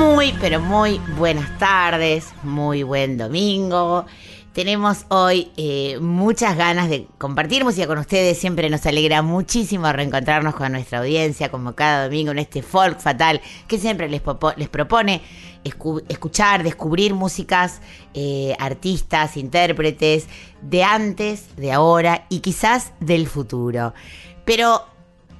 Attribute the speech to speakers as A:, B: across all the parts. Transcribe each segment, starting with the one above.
A: Muy, pero muy buenas tardes, muy buen domingo. Tenemos hoy eh, muchas ganas de compartir música con ustedes. Siempre nos alegra muchísimo reencontrarnos con nuestra audiencia, como cada domingo en este folk fatal que siempre les, propone escu- escuchar, descubrir músicas, eh, artistas, intérpretes de antes, de ahora y quizás del futuro. Pero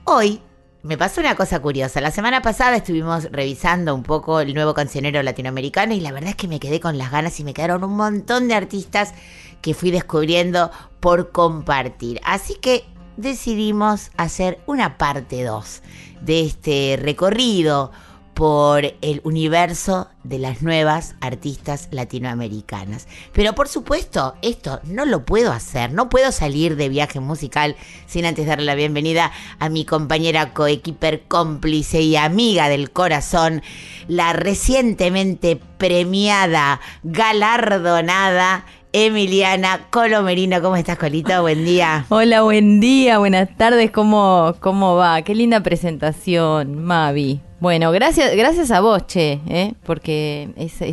A: hoy me pasó una cosa curiosa. La semana pasada estuvimos revisando un poco el nuevo cancionero latinoamericano y la verdad es que me quedé con las ganas y me quedaron un montón de artistas que fui descubriendo por compartir. Así que decidimos hacer una parte 2 de este recorrido por el universo de las nuevas artistas latinoamericanas. Pero por supuesto, esto no lo puedo hacer, no puedo salir de viaje musical sin antes darle la bienvenida a mi compañera coequiper cómplice y amiga del corazón, la recientemente premiada, galardonada Emiliana Colomerino. ¿Cómo estás, Colito? Buen día.
B: Hola, buen día, buenas tardes, ¿cómo, cómo va? Qué linda presentación, Mavi. Bueno, gracias, gracias a vos, Che, ¿eh? porque ese,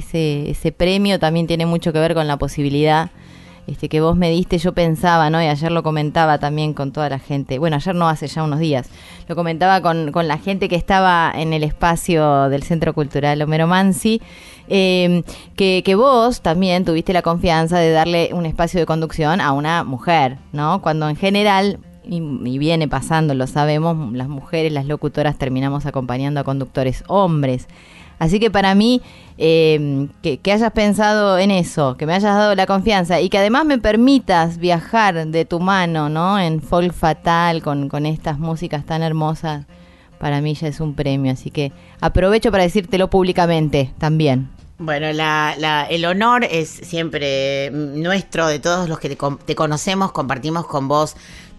B: ese, premio también tiene mucho que ver con la posibilidad este, que vos me diste. Yo pensaba, ¿no? Y ayer lo comentaba también con toda la gente. Bueno, ayer no, hace ya unos días. Lo comentaba con, con la gente que estaba en el espacio del Centro Cultural Homero Mansi. eh, que, que vos también tuviste la confianza de darle un espacio de conducción a una mujer, ¿no? Cuando en general y, y viene pasando, lo sabemos, las mujeres, las locutoras terminamos acompañando a conductores hombres. Así que para mí, eh, que, hayas pensado en eso, que me hayas dado la confianza y que además me permitas viajar de tu mano, ¿no? En folk fatal, con, con estas músicas tan hermosas, para mí ya es un premio. Así que aprovecho para decírtelo públicamente también.
A: Bueno, la, la- el honor es siempre nuestro, de todos los que te, te conocemos, compartimos con vos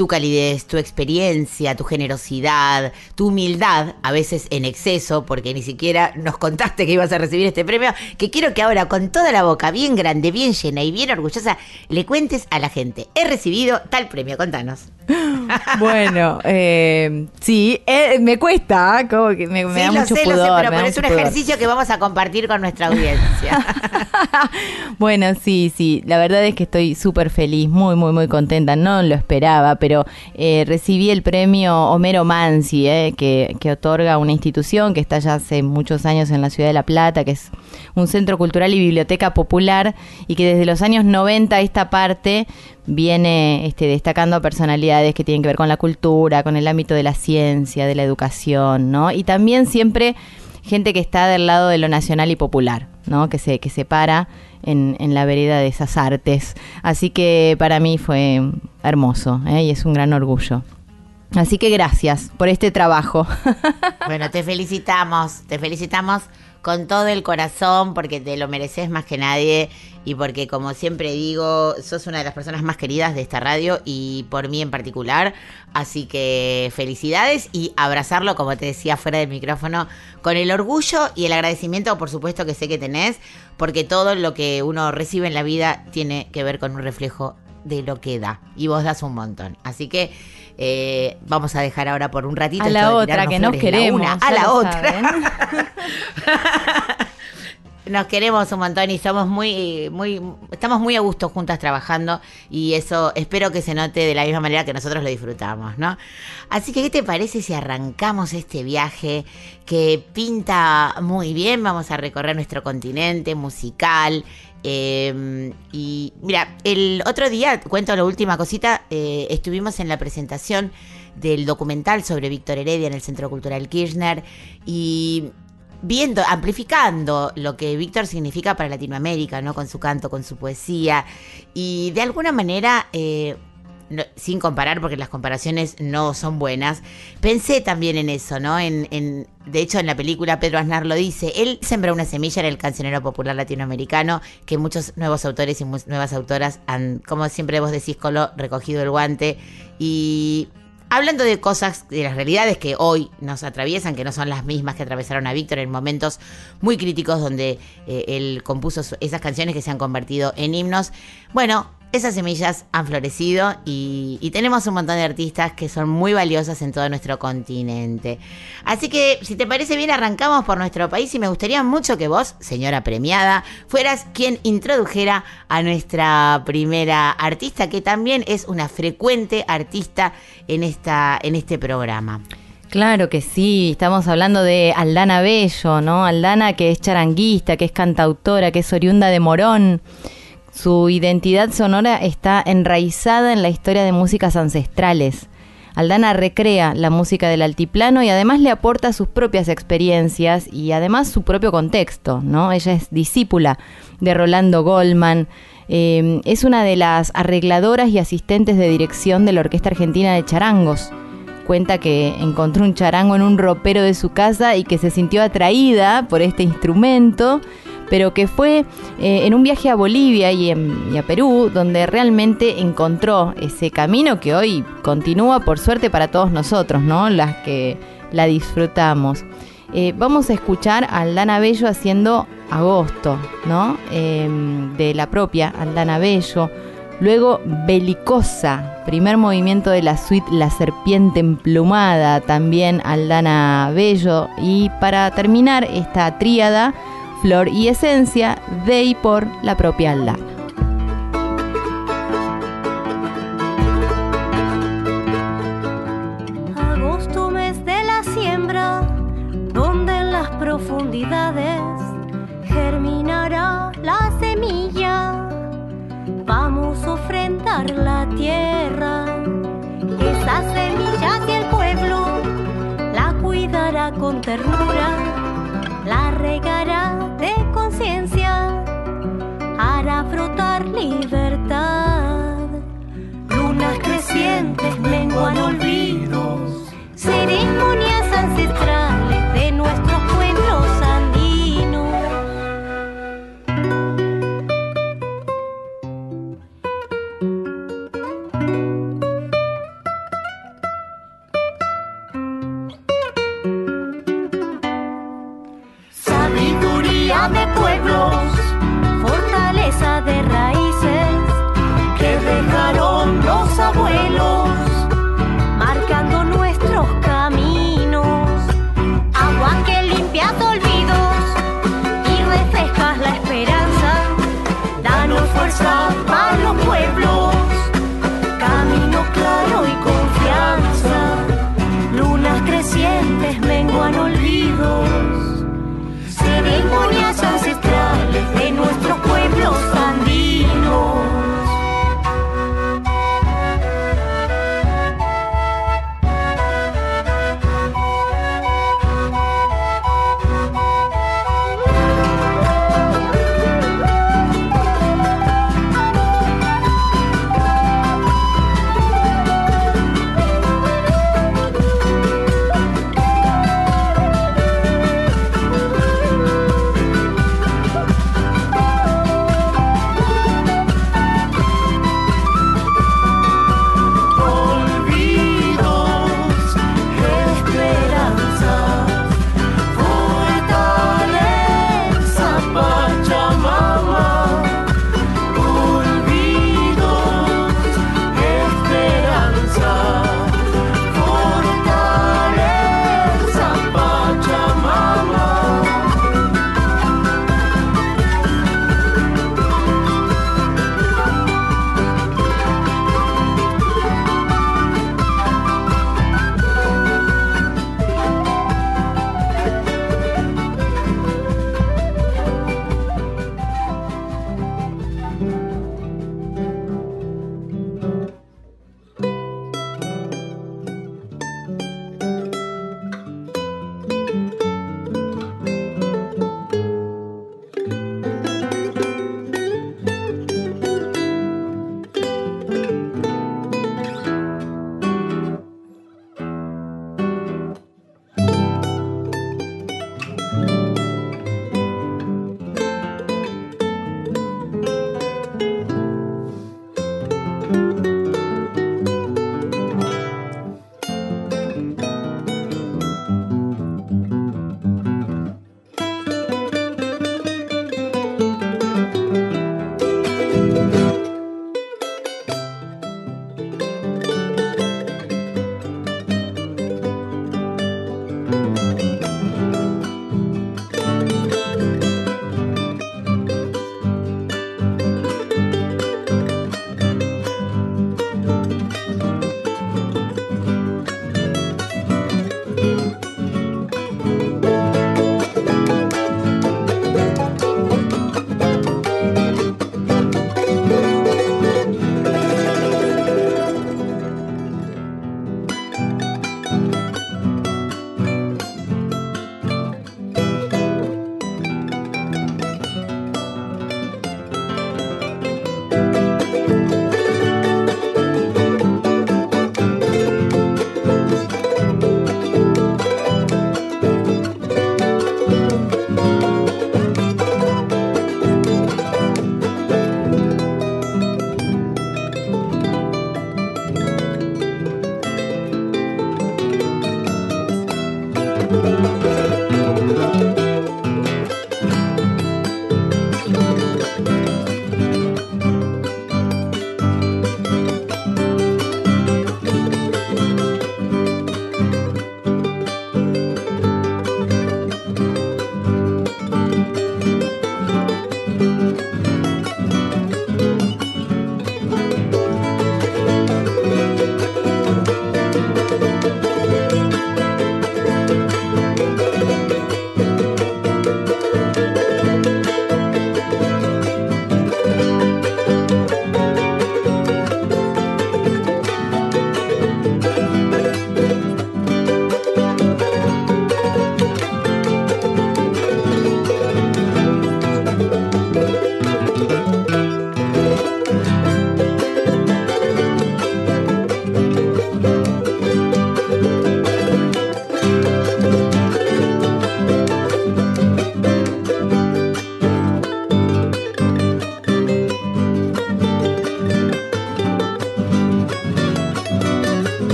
A: tu calidez, tu experiencia, tu generosidad, tu humildad, a veces en exceso, porque ni siquiera nos contaste que ibas a recibir este premio, que quiero que ahora con toda la boca bien grande, bien llena y bien orgullosa, le cuentes a la gente, he recibido tal premio, contanos.
B: Bueno, eh, sí, eh, me cuesta, ¿ah? como que me, me
A: sí,
B: da
A: lo
B: mucho
A: sé, lo
B: pudor.
A: sé, pero, pero es un
B: pudor.
A: ejercicio que vamos a compartir con nuestra audiencia.
B: bueno, sí, sí, la verdad es que estoy súper feliz, muy, muy, muy contenta, no lo esperaba, pero eh, recibí el premio Homero Mansi, eh, que, que otorga una institución que está ya hace muchos años en la ciudad de La Plata, que es un centro cultural y biblioteca popular, y que desde los años 90 esta parte viene este, destacando a personalidades que tienen que ver con la cultura, con el ámbito de la ciencia, de la educación, ¿no? Y también siempre gente que está del lado de lo nacional y popular, ¿no? Que se, que se para en, en la vereda de esas artes. Así que para mí fue hermoso ¿eh? y es un gran orgullo. Así que gracias por este trabajo.
A: Bueno, te felicitamos, te felicitamos con todo el corazón porque te lo mereces más que nadie y porque como siempre digo, sos una de las personas más queridas de esta radio y por mí en particular. Así que felicidades y abrazarlo, como te decía fuera del micrófono, con el orgullo y el agradecimiento, por supuesto que sé que tenés, porque todo lo que uno recibe en la vida tiene que ver con un reflejo de lo que da y vos das un montón. Así que eh, vamos a dejar ahora por un ratito
B: A
A: esto
B: la
A: de
B: otra, que nos
A: la
B: queremos.
A: una a la otra. Nos queremos un montón y somos muy, muy, estamos muy a gusto juntas trabajando y eso espero que se note de la misma manera que nosotros lo disfrutamos, ¿no? Así que, ¿qué te parece si arrancamos este viaje que pinta muy bien? Vamos a recorrer nuestro continente musical. Eh, y mira, el otro día, cuento la última cosita, eh, estuvimos en la presentación del documental sobre Víctor Heredia en el Centro Cultural Kirchner y viendo, amplificando lo que Víctor significa para Latinoamérica, ¿no? Con su canto, con su poesía. Y de alguna manera, eh, no- sin comparar, porque las comparaciones no son buenas, pensé también en eso, ¿no? En, en- de hecho, en la película Pedro Aznar lo dice, él sembró una semilla en el cancionero popular latinoamericano, que muchos nuevos autores y nuevas autoras han, como siempre vos decís, Colo, recogido el guante y Hablando de cosas, de las realidades que hoy nos atraviesan, que no son las mismas que atravesaron a Víctor en momentos muy críticos donde eh, él compuso esas canciones que se han convertido en himnos. Bueno, esas semillas han florecido y, tenemos un montón de artistas que son muy valiosas en todo nuestro continente. Así que, si te parece bien, arrancamos por nuestro país y me gustaría mucho que vos, señora premiada, fueras quien introdujera a nuestra primera artista, que también es una frecuente artista en, esta, en este programa.
B: Claro que sí, estamos hablando de Aldana Bello, ¿no? Aldana que es charanguista, que es cantautora, que es oriunda de Morón. Su identidad sonora está enraizada en la historia de músicas ancestrales. Aldana recrea la música del altiplano y además le aporta sus propias experiencias y además su propio contexto, ¿no? Ella es discípula de Rolando Goldman, eh, es una de las arregladoras y asistentes de dirección de la Orquesta Argentina de Charangos cuenta que encontró un charango en un ropero de su casa y que se sintió atraída por este instrumento, pero que fue eh, en un viaje a Bolivia y, a Perú donde realmente encontró ese camino que hoy continúa por suerte para todos nosotros, ¿no? Las que la disfrutamos. Eh, vamos a escuchar a Aldana Bello haciendo Agosto, ¿no? Eh, de la propia Aldana Bello. Luego Belicosa, primer movimiento de la suite La Serpiente Emplumada, también Aldana Bello. Y para terminar esta tríada, Flor y Esencia, de y por la propia Aldana.
C: La tierra, esa semilla y el pueblo la cuidará con ternura, la regará de conciencia, hará brotar libertad. Lunas crecientes menguan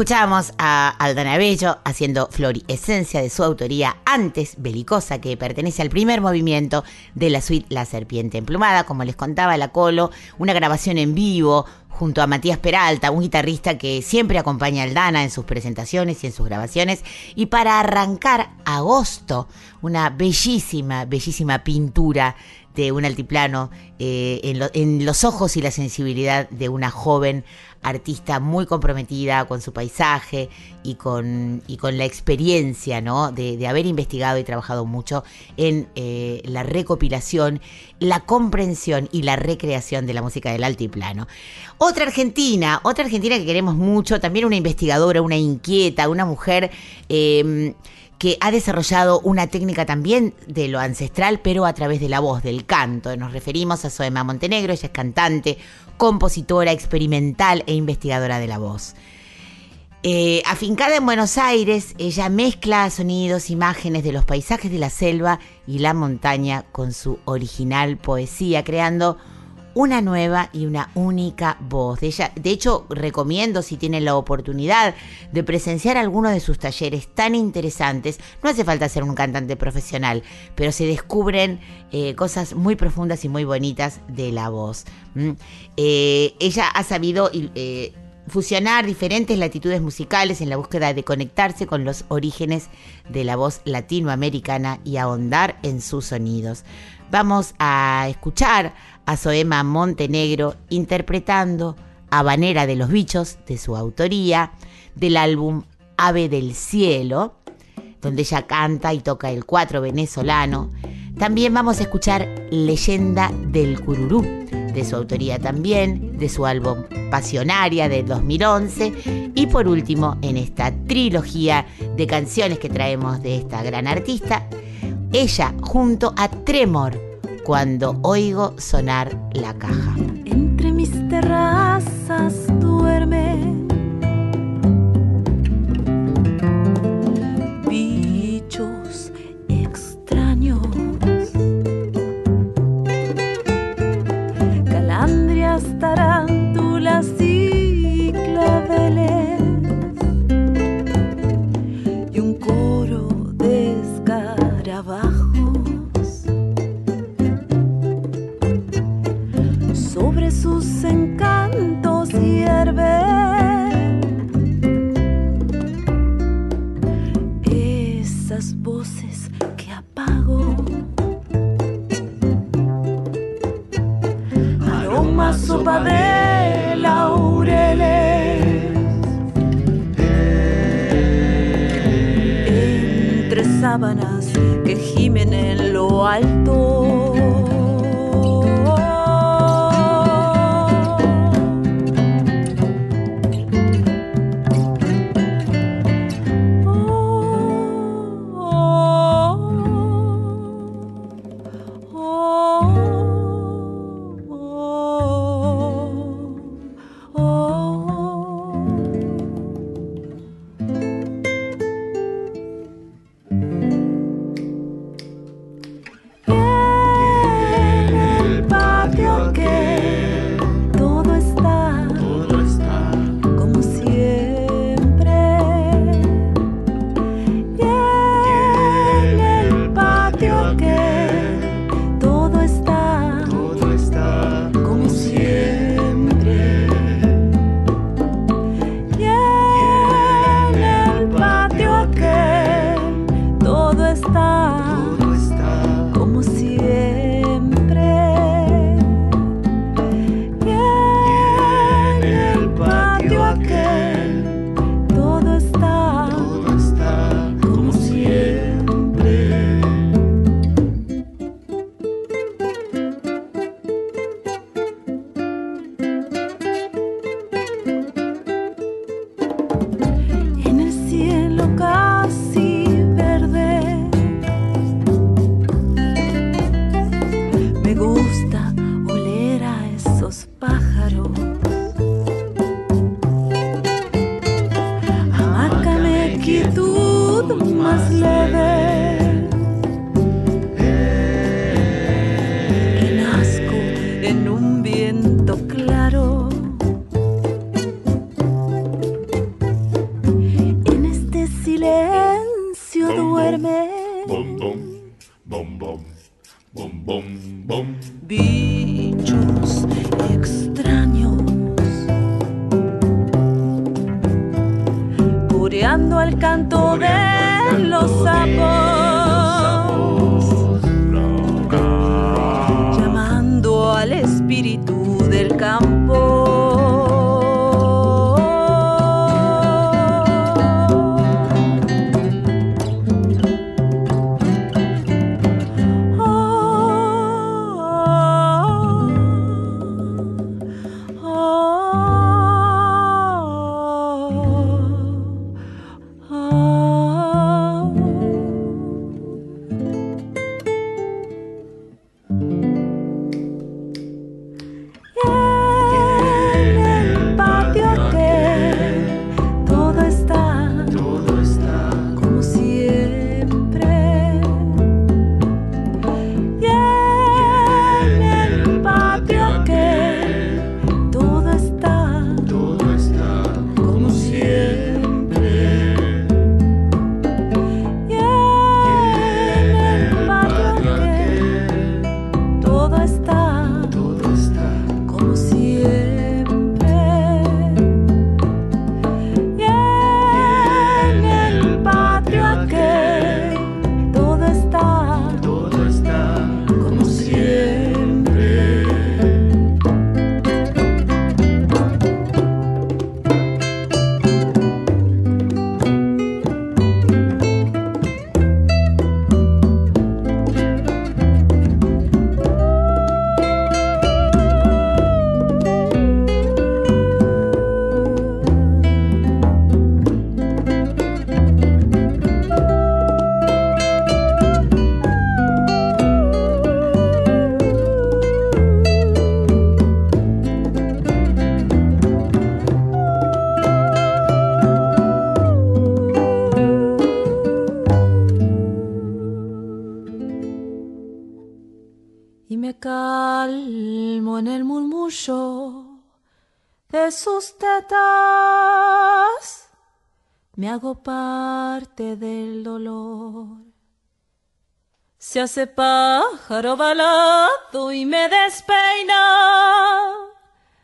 A: Escuchábamos a Aldana Bello haciendo Esencia de su autoría antes Belicosa, que pertenece al primer movimiento de la suite La Serpiente Emplumada, como les contaba la Colo, una grabación en vivo junto a Matías Peralta, un guitarrista que siempre acompaña a Aldana en sus presentaciones y en sus grabaciones. Y para arrancar agosto, una bellísima, bellísima pintura de un altiplano eh, en los ojos y la sensibilidad de una joven artista muy comprometida con su paisaje y con, y con la experiencia ¿no? de, haber investigado y trabajado mucho en eh, la recopilación, la comprensión y la recreación de la música del altiplano. Otra argentina, otra argentina que queremos mucho, también una investigadora, una inquieta, una mujer... eh, que ha desarrollado una técnica también de lo ancestral, pero a través de la voz, del canto. Nos referimos a Soema Montenegro, ella es cantante, compositora, experimental e investigadora de la voz. Eh, afincada en Buenos Aires, ella mezcla sonidos, imágenes de los paisajes de la selva y la montaña con su original poesía, creando una nueva y una única voz. De, ella, de hecho, recomiendo si tienen la oportunidad de presenciar alguno de sus talleres tan interesantes. No hace falta ser un cantante profesional, pero se descubren eh, cosas muy profundas y muy bonitas de la voz. ¿m? Eh, ella ha sabido eh, fusionar diferentes latitudes musicales en la búsqueda de conectarse con los orígenes de la voz latinoamericana y ahondar en sus sonidos. Vamos a escuchar a Soema Montenegro interpretando Habanera de los Bichos de su autoría del álbum Ave del Cielo, donde ella canta y toca el cuatro venezolano. También vamos a escuchar Leyenda del Cururú, de su autoría también, de su álbum Pasionaria de 2011. Y por último, en esta trilogía de canciones que traemos de esta gran artista, ella junto a Tremor, cuando oigo sonar la caja.
D: Entre mis terrazas Se hace pájaro balado y me despeina.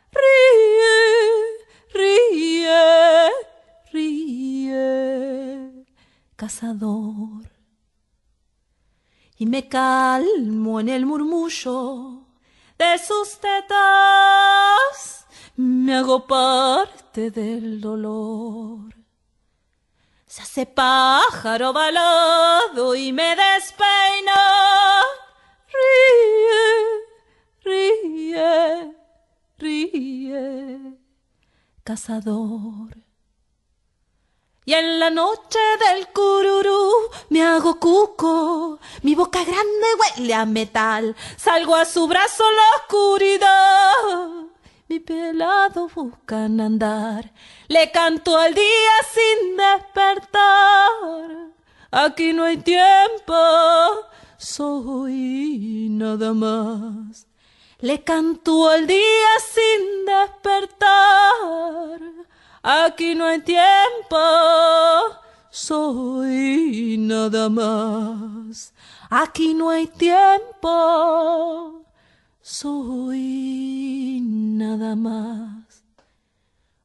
D: Ríe, ríe, ríe, cazador y me calmo en el murmullo de sus tetas. Me hago parte del dolor. Se hace pájaro balado y me despeina. Ríe, ríe, ríe, cazador. Y en la noche del cururú me hago cuco, mi boca grande huele a metal, salgo a su brazo la oscuridad. Mi pelado buscan andar, le canto al día sin despertar. Aquí no hay tiempo, soy nada más. Le canto al día sin despertar. Aquí no hay tiempo, soy nada más. Aquí no hay tiempo, soy nada más.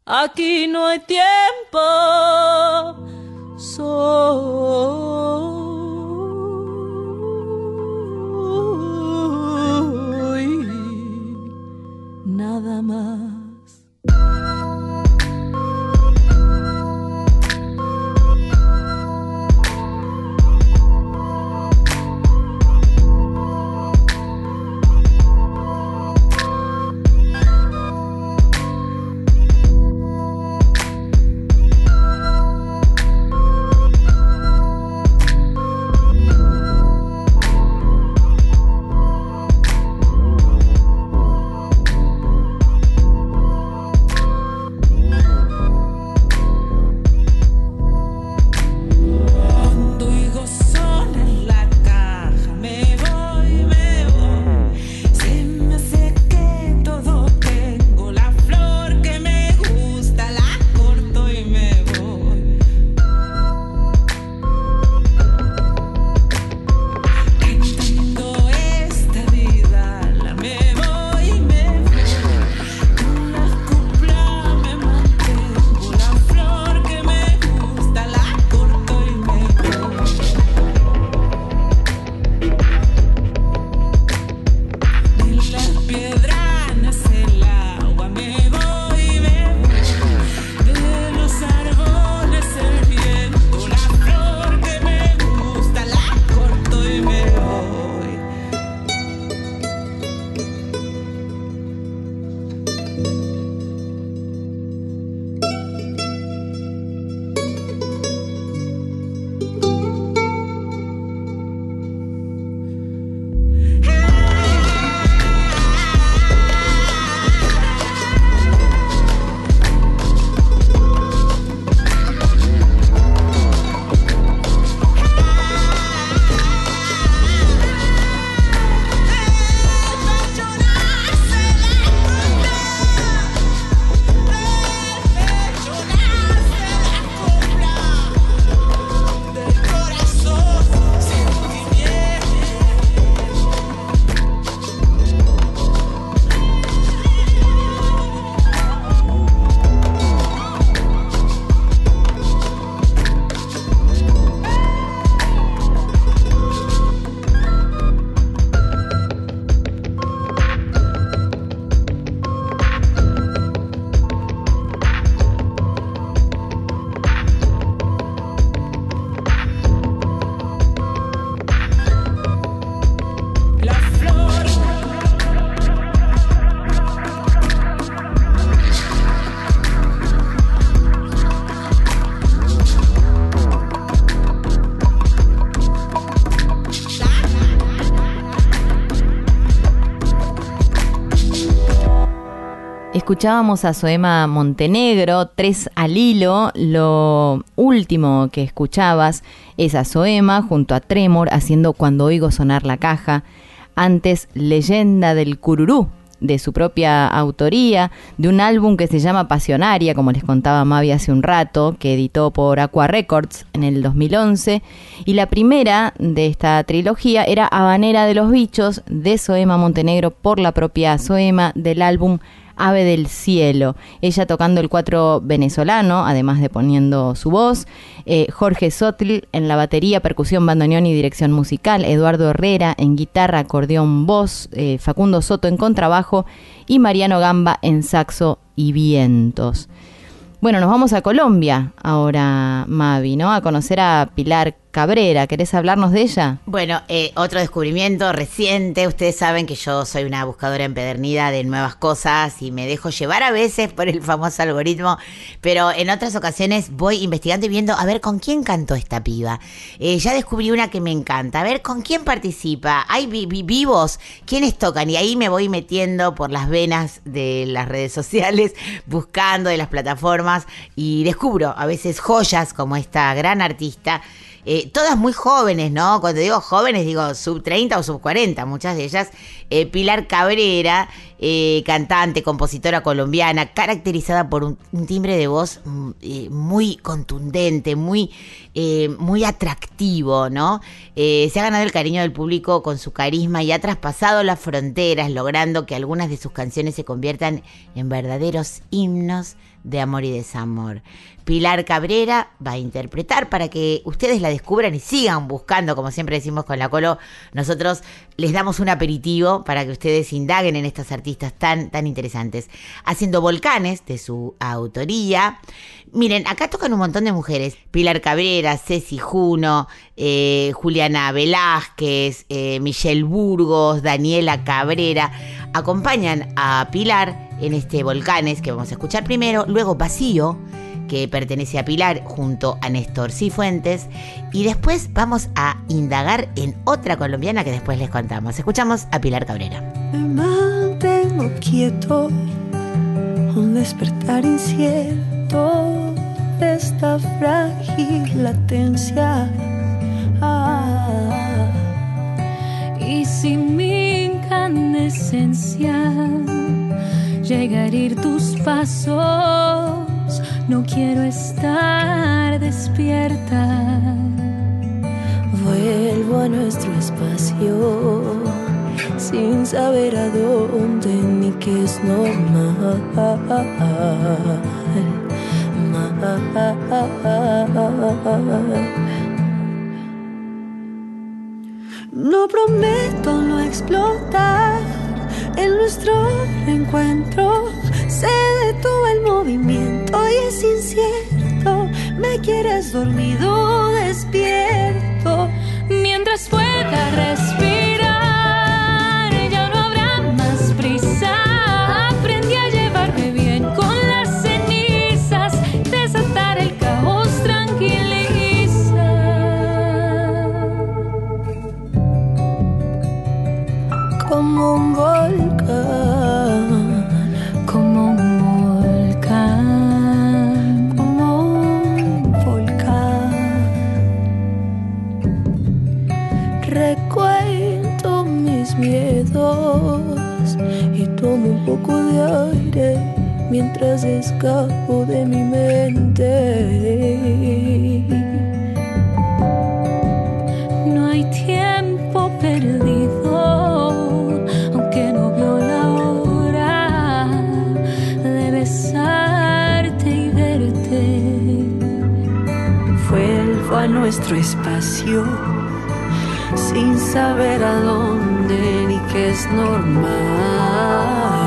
D: Aquí no hay tiempo, soy nada más.
B: Escuchábamos a Soema Montenegro, tres al hilo. Lo último que escuchabas es a Soema junto a Tremor haciendo Cuando oigo sonar la caja. Antes, Leyenda del Cururú, de su propia autoría, de un álbum que se llama Pasionaria, como les contaba Mavi hace un rato, que editó por Aqua Records en el 2011. Y la primera de esta trilogía era Habanera de los Bichos, de Soema Montenegro, por la propia Soema, del álbum Ave del Cielo. Ella tocando el cuatro venezolano, además de poniendo su voz. Eh, Jorge Sotl en la batería, percusión, bandoneón y dirección musical. Eduardo Herrera en guitarra, acordeón, voz. eh, Facundo Soto en contrabajo. Y Mariano Gamba en saxo y vientos. Bueno, nos vamos a Colombia ahora, Mavi, ¿no? A conocer a Pilar Cabrera. ¿Querés hablarnos de ella?
A: Bueno, eh, otro descubrimiento reciente. Ustedes saben que yo soy una buscadora empedernida de nuevas cosas y me dejo llevar a veces por el famoso algoritmo, pero en otras ocasiones voy investigando y viendo a ver con quién cantó esta piba. Eh, ya descubrí una que me encanta. A ver con quién participa. Hay vi- vi- vivos, quiénes tocan y ahí me voy metiendo por las venas de las redes sociales, buscando de las plataformas y descubro a veces joyas como esta gran artista. Eh, todas muy jóvenes, ¿no? Cuando digo jóvenes, digo sub 30 o sub 40, muchas de ellas. Eh, Pilar Cabrera, eh, cantante, compositora colombiana, caracterizada por un, un timbre de voz mm, muy contundente, muy, muy atractivo, ¿no? Se ha ganado el cariño del público con su carisma y ha traspasado las fronteras, logrando que algunas de sus canciones se conviertan en verdaderos himnos de amor y desamor. Pilar Cabrera va a interpretar para que ustedes la descubran y sigan buscando, como siempre decimos con la Colo, nosotros les damos un aperitivo para que ustedes indaguen en estas artistas tan, tan interesantes. Haciendo volcanes de su autoría. Miren, acá tocan un montón de mujeres. Pilar Cabrera, Ceci Juno, eh, Juliana Velázquez, eh, Michelle Burgos, Daniela Cabrera. Acompañan a Pilar en este Volcanes que vamos a escuchar primero, luego Vacío que pertenece a Pilar junto a Néstor Cifuentes y después vamos a indagar en otra colombiana que después les contamos. Escuchamos a Pilar Cabrera.
D: Me mantengo quieto, un despertar incierto de esta frágil latencia. Ah,
C: Y si mi incandescencia llega a herir tus pasos, no quiero estar despierta.
D: vuelvo a nuestro espacio sin saber a dónde ni qué es normal. Mal. No prometo no explotar en nuestro reencuentro. Se detuvo el movimiento y es incierto. Me quieres dormido, despierto.
C: Mientras pueda respirar,
D: Como un volcán,
C: Como un volcán.
D: como un volcán. Recuento mis miedos y tomo un poco de aire mientras escapo de mi mente.
C: No hay tiempo
D: A nuestro espacio sin saber a dónde ni qué es normal.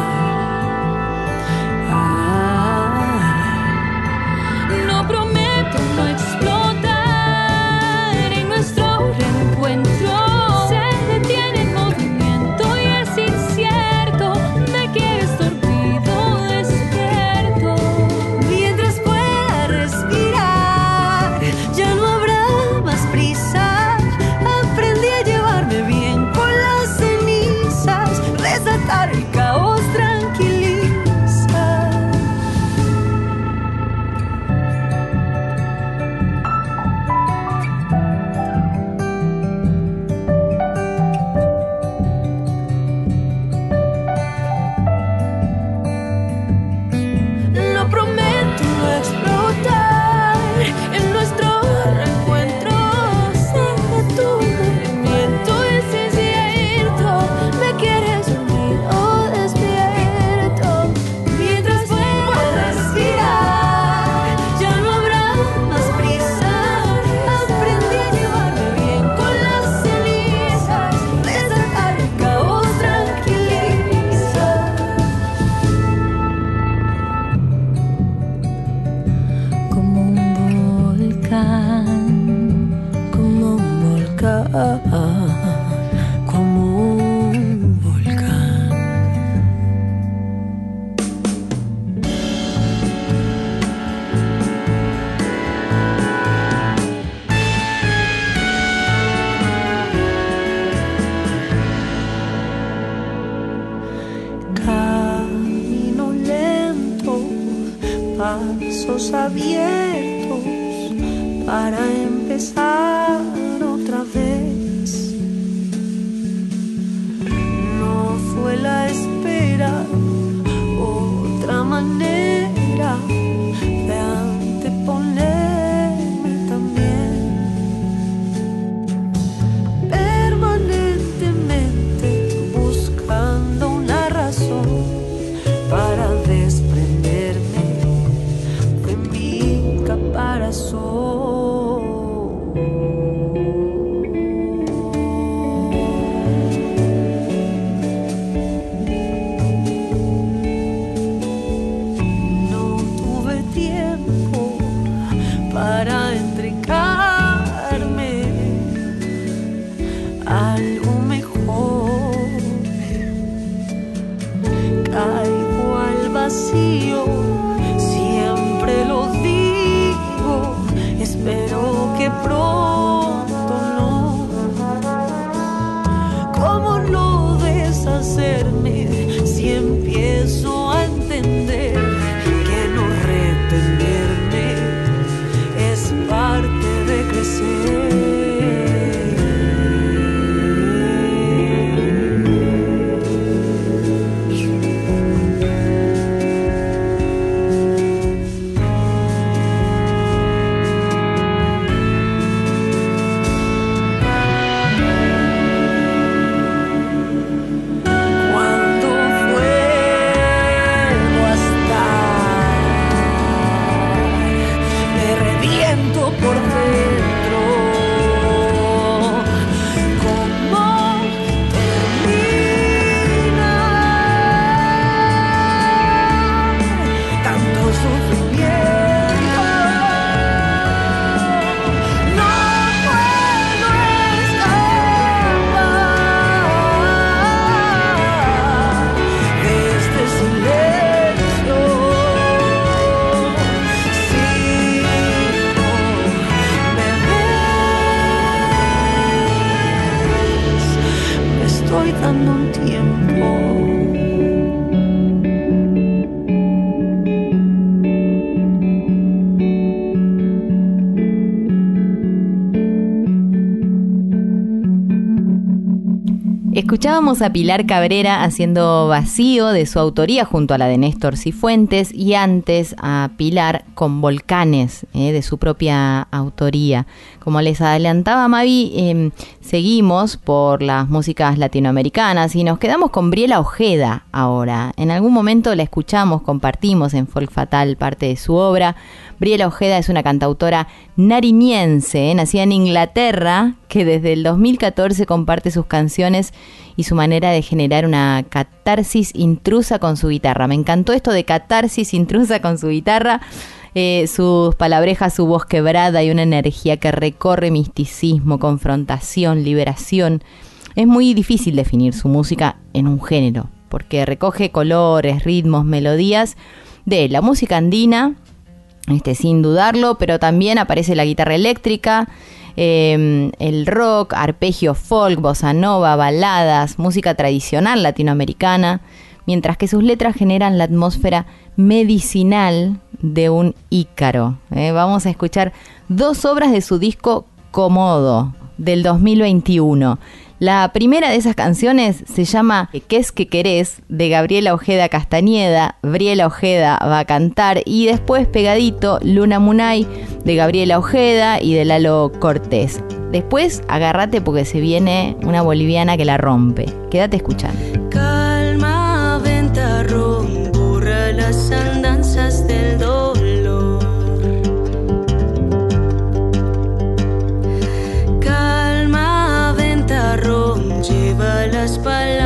B: Escuchábamos a Pilar Cabrera haciendo vacío de su autoría junto a la de Néstor Cifuentes y antes a Pilar con Volcanes eh, de su propia autoría. Como les adelantaba Mavi, eh, seguimos por las músicas latinoamericanas y nos quedamos con Briela Ojeda ahora. En algún momento la escuchamos, compartimos en Folk Fatal parte de su obra. Briela Ojeda es una cantautora nariñense, eh, nacida en Inglaterra, que desde el 2014 comparte sus canciones y su manera de generar una catarsis intrusa con su guitarra. Me encantó esto de catarsis intrusa con su guitarra. Eh, sus palabrejas, su voz quebrada y una energía que recorre misticismo, confrontación, liberación. Es muy difícil definir su música en un género, porque recoge colores, ritmos, melodías de la música andina, este, sin dudarlo, pero también aparece la guitarra eléctrica, eh, el rock, arpegio folk, bossa nova, baladas, música tradicional latinoamericana, mientras que sus letras generan la atmósfera medicinal de un ícaro. ¿eh? Vamos a escuchar dos obras de su disco Comodo del 2021. La primera de esas canciones se llama ¿Qué es que querés? de Gabriela Ojeda Castañeda. Gabriela Ojeda va a cantar y después pegadito Luna Munay de Gabriela Ojeda y de Lalo Cortés. Después agárrate porque se viene una boliviana que la rompe. Quédate escuchando.
D: Lleva las palabras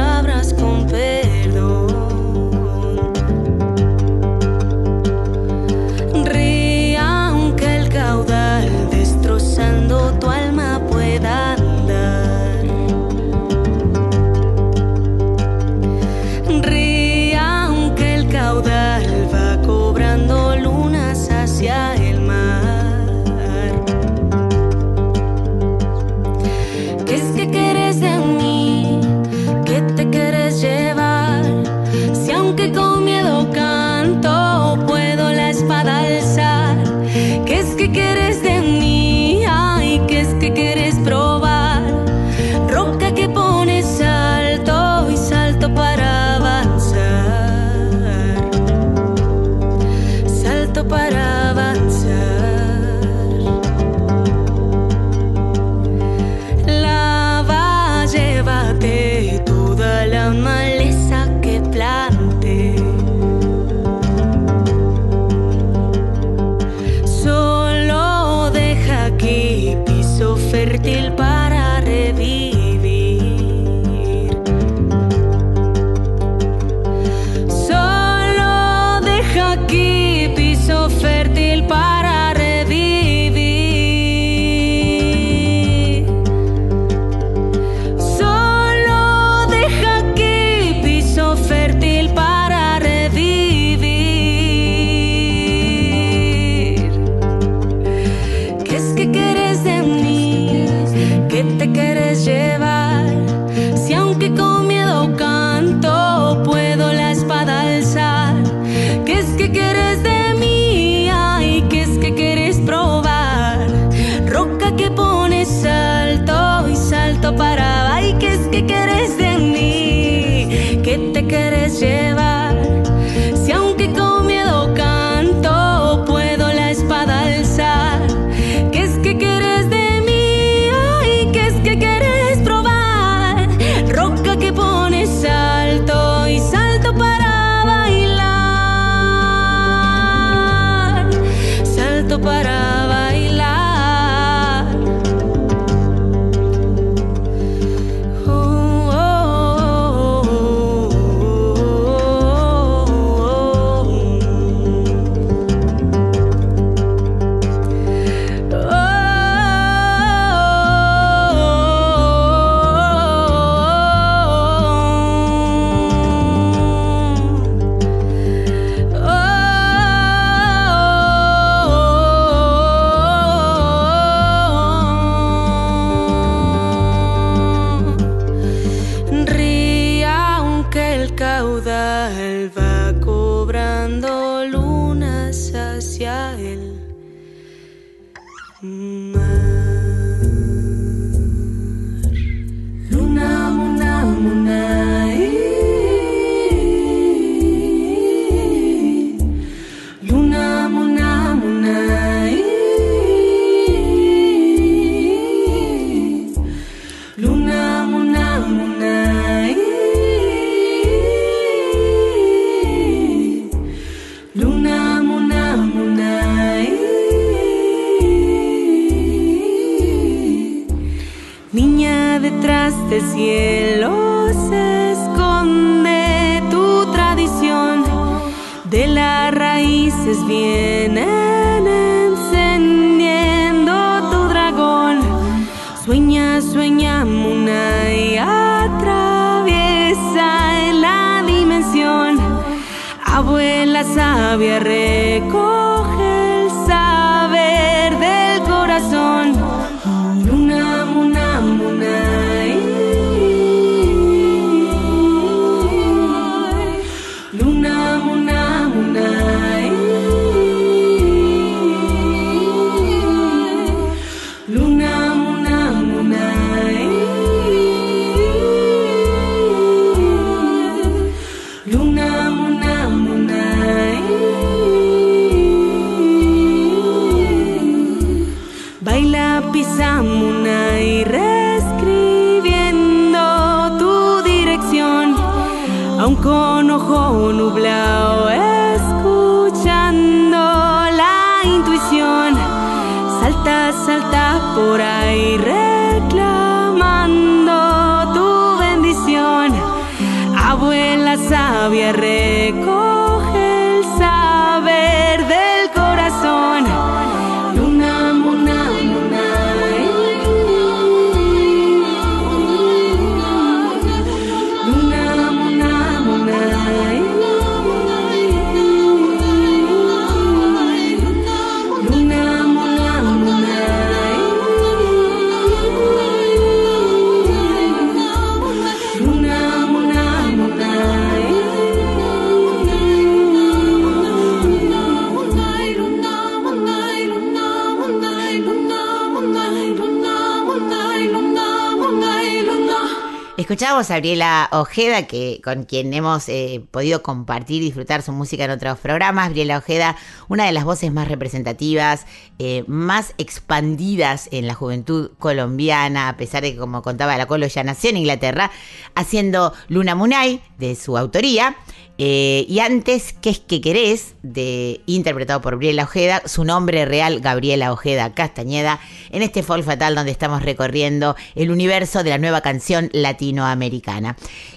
D: Da
A: Escuchamos a Briela Ojeda, que, con quien hemos eh, podido compartir y disfrutar su música en otros programas. Briela Ojeda, una de las voces más representativas, eh, más expandidas en la juventud colombiana, a pesar de que, como contaba la Colo, ya nació en Inglaterra, haciendo Luna Munay, de su autoría. Eh, y antes, ¿Qué es que querés? De, interpretado por Briela Ojeda, su nombre real, Gabriela Ojeda Castañeda, en este Folk Fatal donde estamos recorriendo el universo de la nueva canción latinoamericana.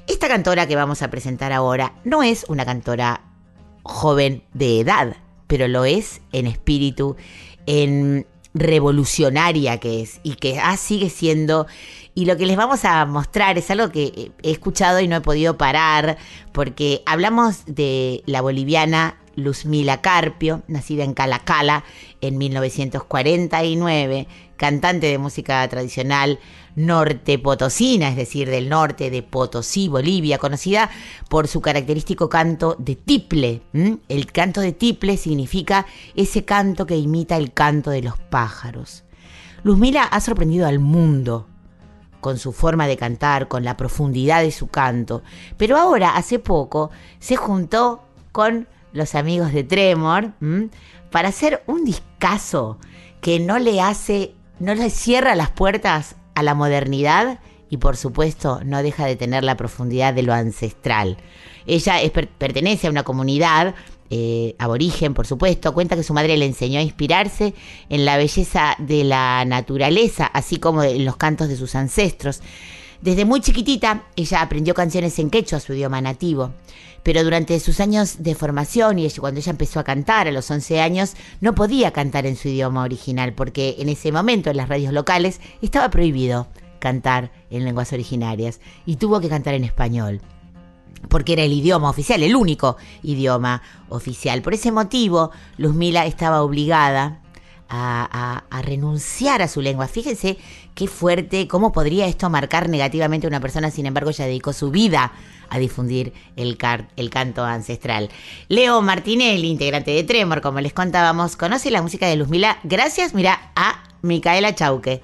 A: Esta cantora que vamos a presentar ahora no es una cantora joven de edad, pero lo es en espíritu, en revolucionaria que es y que ah, sigue siendo. Y lo que les vamos a mostrar es algo que he escuchado y no he podido parar, porque hablamos de la boliviana Luzmila Carpio, nacida en Calacala en 1949, cantante de música tradicional norte potosina, es decir, del norte de Potosí, Bolivia, conocida por su característico canto de tiple. El canto de tiple significa ese canto que imita el canto de los pájaros. Luzmila ha sorprendido al mundo con su forma de cantar, con la profundidad de su canto. Pero ahora, hace poco, se juntó con los amigos de Tremor para hacer un discazo que no le hace, no le cierra las puertas a la modernidad y por supuesto no deja de tener la profundidad de lo ancestral. Ella pertenece a una comunidad eh, aborigen, por supuesto. Cuenta que su madre le enseñó a inspirarse en la belleza de la naturaleza, así como en los cantos de sus ancestros. Desde muy chiquitita, ella aprendió canciones en quechua, su idioma nativo. Pero durante sus años de formación y cuando ella empezó a cantar a los 11 años, no podía cantar en su idioma original, porque en ese momento en las radios locales estaba prohibido cantar en lenguas originarias y tuvo que cantar en español porque era el idioma oficial, el único idioma oficial. Por ese motivo, Luzmila estaba obligada a, a, a, renunciar a su lengua. Fíjense qué fuerte, cómo podría esto marcar negativamente a una persona, sin embargo, ella dedicó su vida a difundir el, canto ancestral. Leo Martinelli, integrante de Tremor, como les contábamos, conoce la música de Luzmila gracias, mira, a Micaela Chauque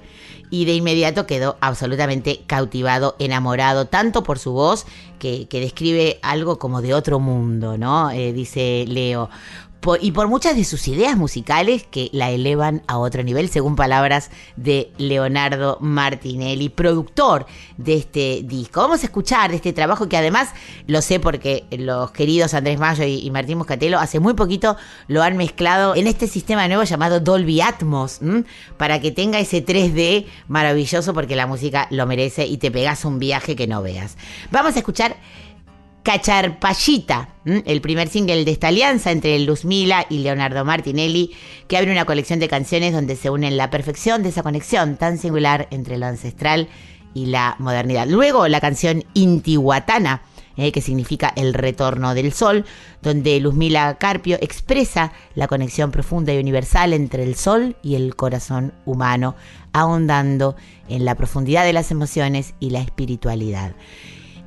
A: y de inmediato quedó absolutamente cautivado, enamorado, tanto por su voz que, que describe algo como de otro mundo, ¿no? Eh, dice Leo. Y por muchas de sus ideas musicales que la elevan a otro nivel, según palabras de Leonardo Martinelli, productor de este disco. Vamos a escuchar de este trabajo que además lo sé porque los queridos Andrés Mayo y, Martín Moscatelo hace muy poquito lo han mezclado en este sistema nuevo llamado Dolby Atmos, para que tenga ese 3D maravilloso porque la música lo merece y te pegas un viaje que no veas. Vamos a escuchar Cacharpallita, el primer single de esta alianza entre Luzmila y Leonardo Martinelli, que abre una colección de canciones donde se unen la perfección de esa conexión tan singular entre lo ancestral y la modernidad. Luego la canción Intihuatana, eh, que significa el retorno del sol, donde Luzmila Carpio expresa la conexión profunda y universal entre el sol y el corazón humano, ahondando en la profundidad de las emociones y la espiritualidad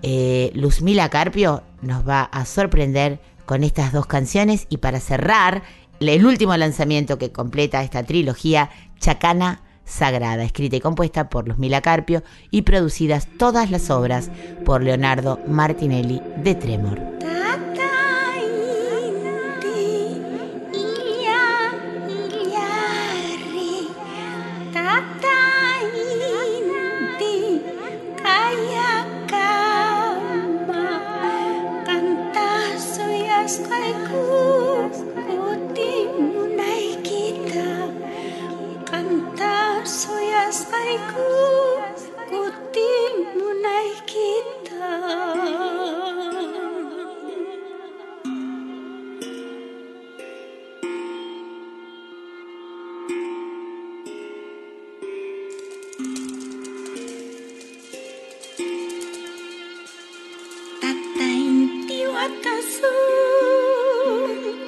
A: eh, Luzmila Carpio nos va a sorprender con estas dos canciones y para cerrar el último lanzamiento que completa esta trilogía, Chacana Sagrada, escrita y compuesta por Luzmila Carpio y producidas todas las obras por Leonardo Martinelli de Tremor.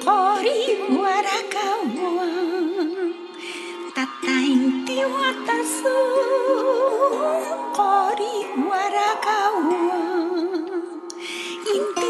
E: Kori warakawa, tata inti watasu. Kori warakawa. Yeah.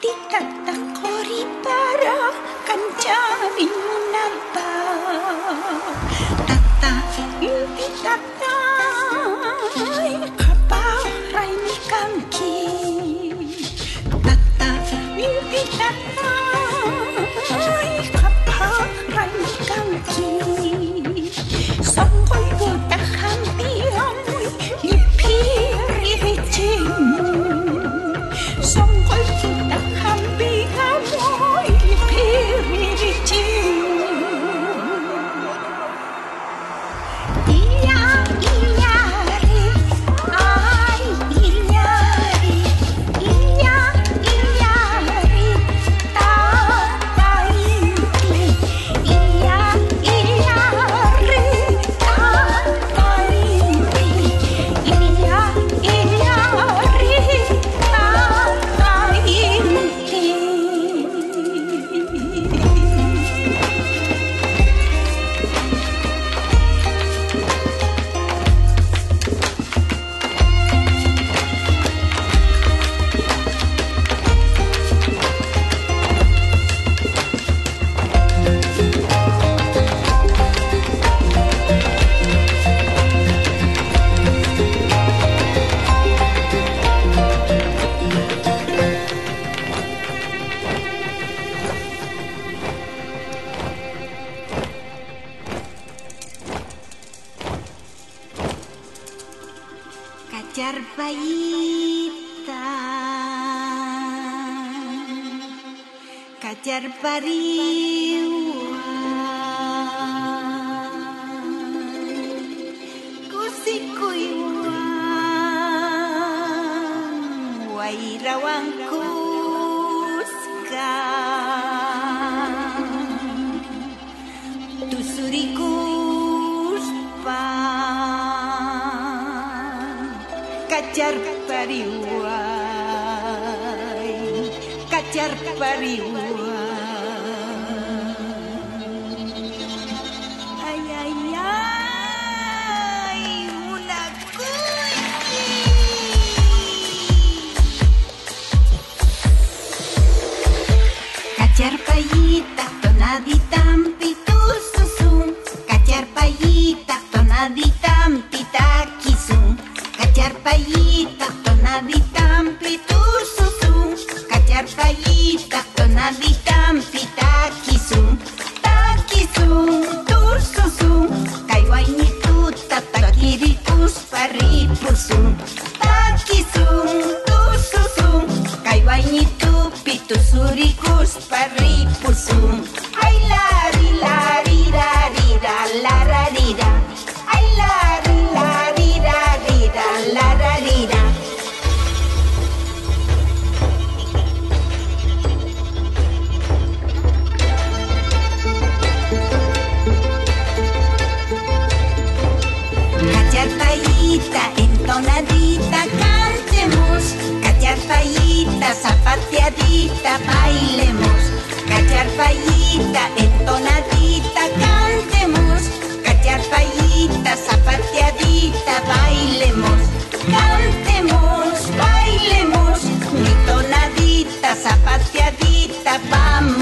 E: tiktag na koripara kanjavin mo na ba?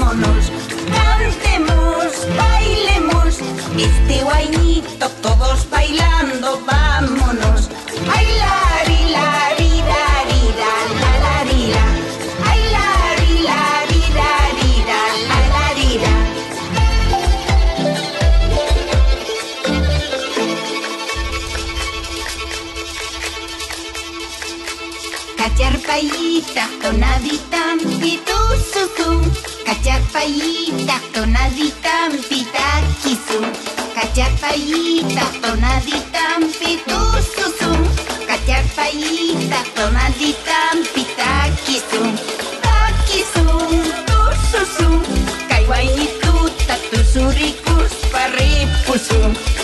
E: Cantemos, bailemos, este guainito todos bailando, vámonos. Ay, la, ri, la, ri, la, la, la, la, ri, la. Ay, la, la, la, ri, la, tonadita, y Cachapaíta, tonadita, pita, quisu. Cachapaíta, tonadita, pitu, susu. Cachapaíta, tonadita, pita, quisu. Taquisu, tu, susu. Kaiwainitu,
F: tatusurikus, paripusum.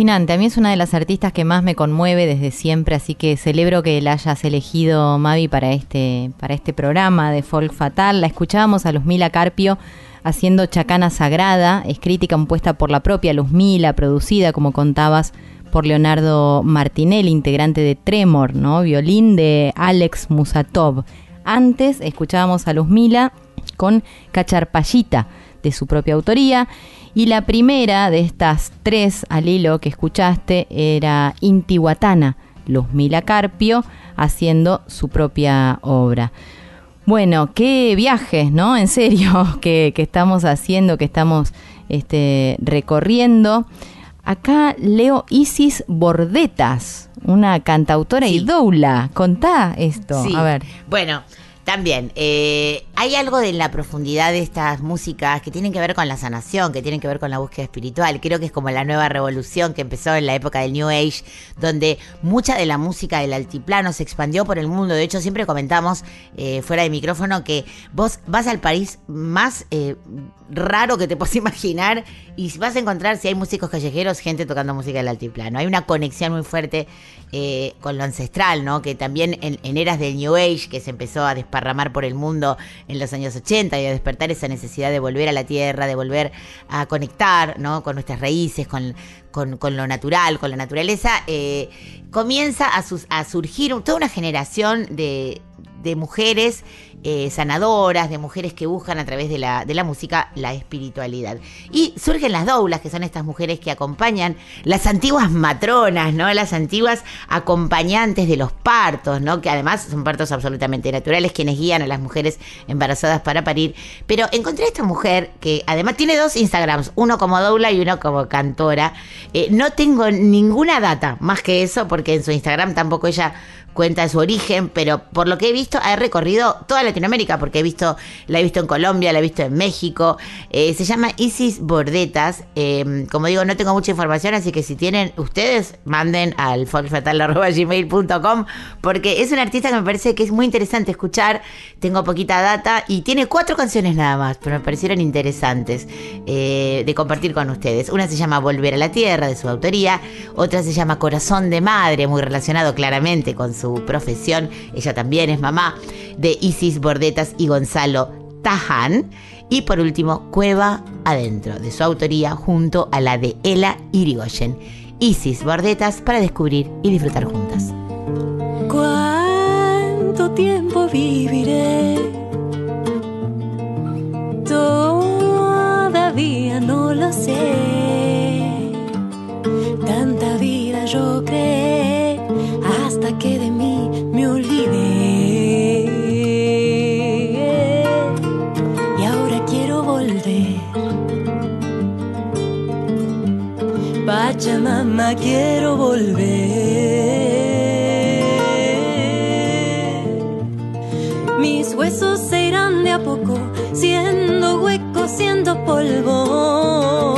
F: A mí es una de las artistas que más me conmueve desde siempre, así que celebro que la hayas elegido, Mavi, para este, para este programa de Folk Fatal. La escuchábamos a Luzmila Carpio haciendo Chacana Sagrada, escrita y compuesta por la propia Luzmila, producida, como contabas, por Leonardo Martinelli, integrante de Tremor, ¿no? Violín de Alex Musatov. Antes escuchábamos a Luzmila con Cacharpayita, de su propia autoría. Y la primera de estas tres al hilo que escuchaste era Intihuatana, Luzmila Carpio, haciendo su propia obra. Bueno, qué viajes, ¿no? En serio, que, que estamos haciendo, que estamos este, recorriendo. Acá leo Isis Bordetas, una cantautora y doula. Contá esto.
A: Sí.
F: A ver.
A: Bueno, también, eh, hay algo de la profundidad de estas músicas que tienen que ver con la sanación, que tienen que ver con la búsqueda espiritual. Creo que es como la nueva revolución que empezó en la época del New Age, donde mucha de la música del altiplano se expandió por el mundo. De hecho, siempre comentamos eh, fuera de micrófono que vos vas al país más eh, raro que te puedas imaginar y vas a encontrar, si hay músicos callejeros, gente tocando música del altiplano. Hay una conexión muy fuerte con lo ancestral, ¿no? Que también en, en eras del New Age, que se empezó a desparramar por el mundo en los años 80 y a despertar esa necesidad de volver a la tierra, de volver a conectar, ¿no? Con nuestras raíces, con, con, lo natural, con la naturaleza, eh, comienza a, sus- a surgir toda una generación de, de mujeres eh, sanadoras, de mujeres que buscan a través de la, de la música la espiritualidad. Y surgen las doulas, que son estas mujeres que acompañan las antiguas matronas, ¿no? Las antiguas acompañantes de los partos, ¿no? Que además son partos absolutamente naturales, quienes guían a las mujeres embarazadas para parir. Pero encontré a esta mujer que además tiene dos Instagrams, uno como doula y uno como cantora. Eh, no tengo ninguna data más que eso, porque en su Instagram tampoco ella cuenta de su origen, pero por lo que he visto ha recorrido toda Latinoamérica, porque he visto, la he visto en Colombia, la he visto en México. Eh, se llama Isis Bordetas. Eh, como digo, no tengo mucha información, así que si tienen ustedes, manden al folkfatal.gmail.com, porque es un artista que me parece que es muy interesante escuchar. Tengo poquita data y tiene cuatro canciones nada más, pero me parecieron interesantes eh, de compartir con ustedes. Una se llama Volver a la Tierra, de su autoría. Otra se llama Corazón de Madre, muy relacionado claramente con su profesión. Ella también es mamá de Isis Bordetas y Gonzalo Tajan. Y por último, Cueva Adentro, de su autoría, junto a la de Ela Irigoyen. Isis Bordetas para descubrir y disfrutar juntas.
D: ¿Cuánto tiempo viviré? Todavía no lo sé. Tanta vida yo creé hasta que de Pachamama, quiero volver. Mis huesos se irán de a poco, siendo huecos, siendo polvo.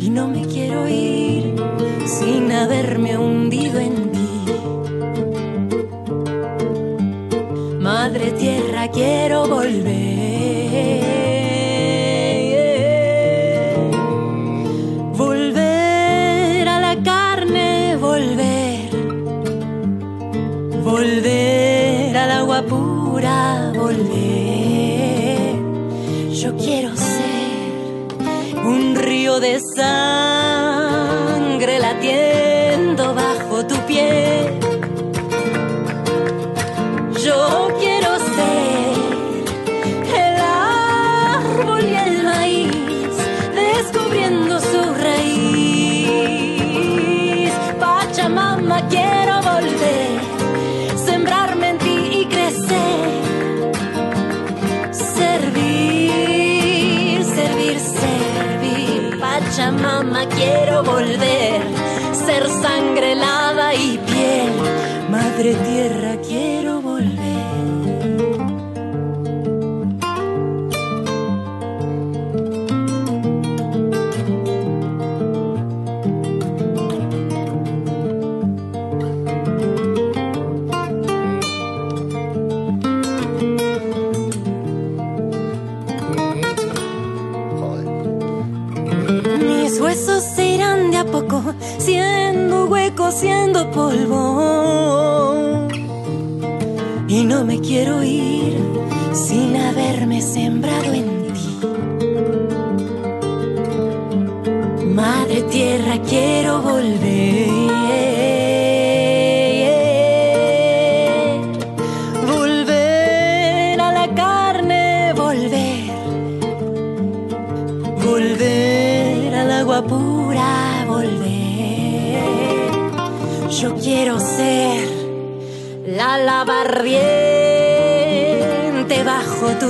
D: Y no me quiero ir sin haberme hundido en ti. Madre tierra, quiero. Volver volver, ser sangre, lava y piel. Madre tierra, quiero siendo polvo. Y no me quiero ir sin haberme sembrado en ti. Madre tierra, quiero volver.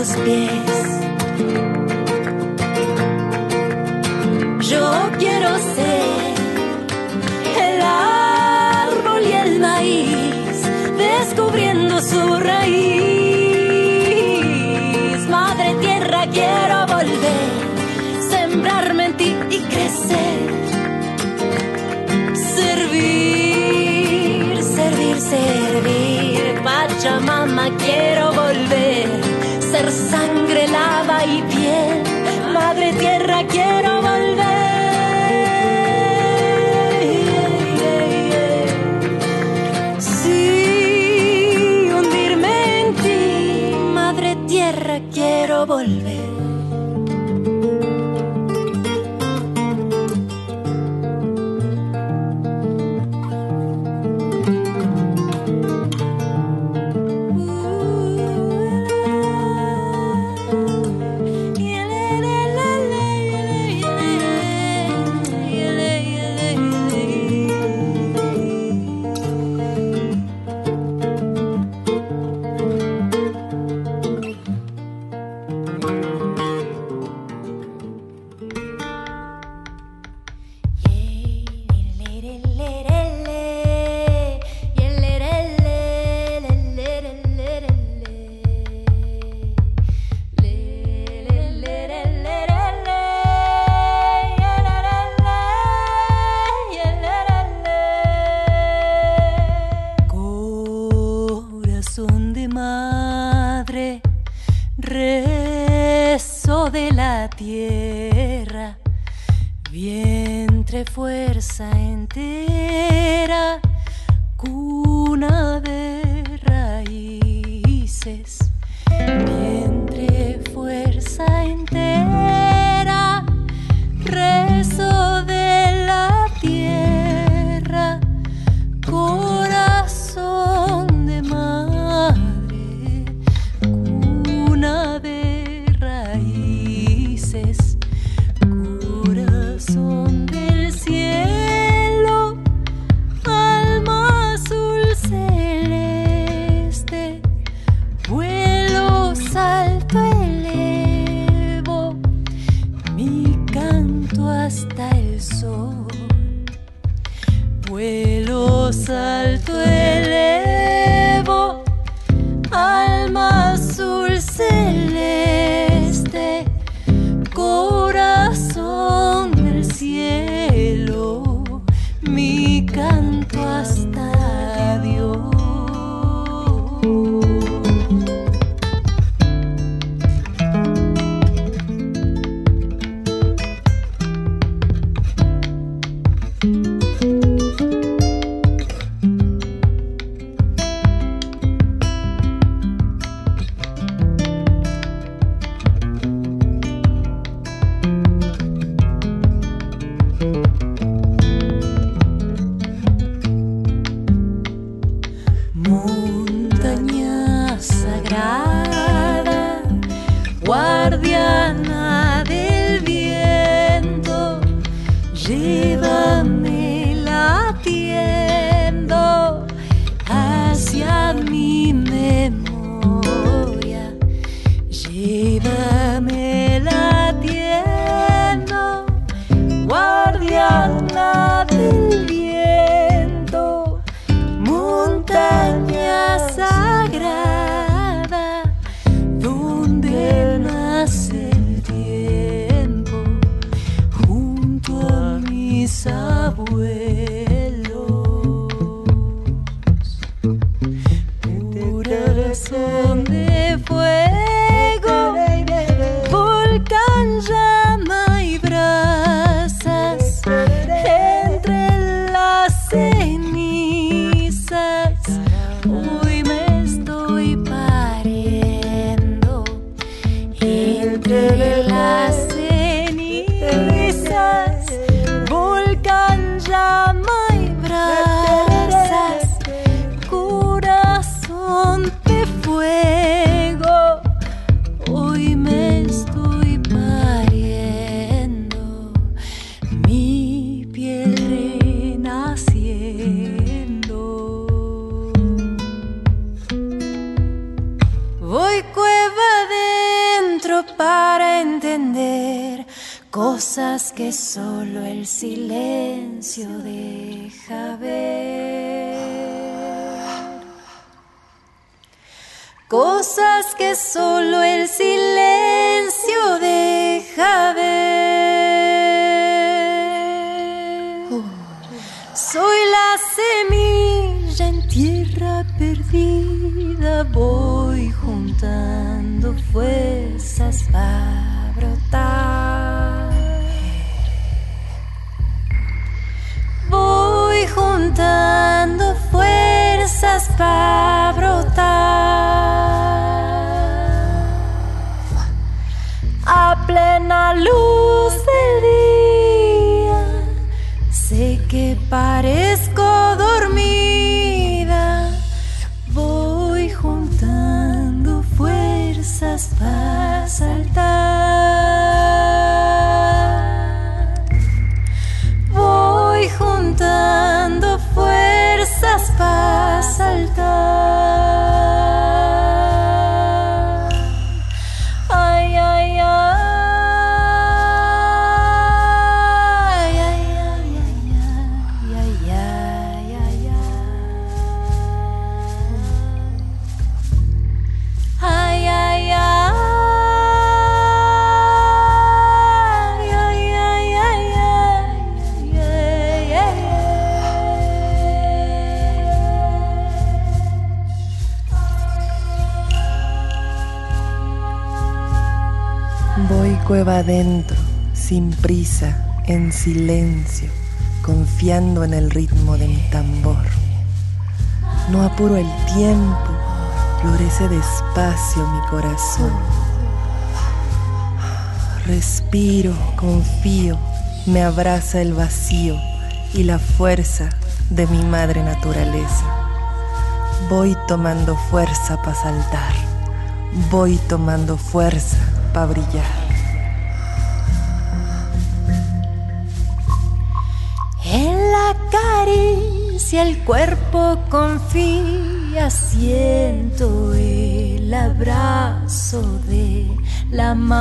D: Tus pies. Yo quiero ser el árbol y el maíz descubriendo su raíz. Madre tierra, quiero volver, sembrarme en ti y crecer. Servir, servir, servir. Pachamama, quiero volver.
G: solo el silencio deja ver. Soy la semilla en tierra perdida, voy juntando fuerzas para brotar. Voy juntando fuerzas para
D: pare cueva adentro, sin prisa,
H: en silencio, confiando en el ritmo de mi tambor. No apuro el tiempo, florece despacio mi corazón. Respiro, confío, me abraza el vacío y la fuerza de mi madre naturaleza. Voy tomando fuerza para saltar, voy tomando fuerza para brillar.
D: La caricia el cuerpo confía, siento el abrazo de la mar.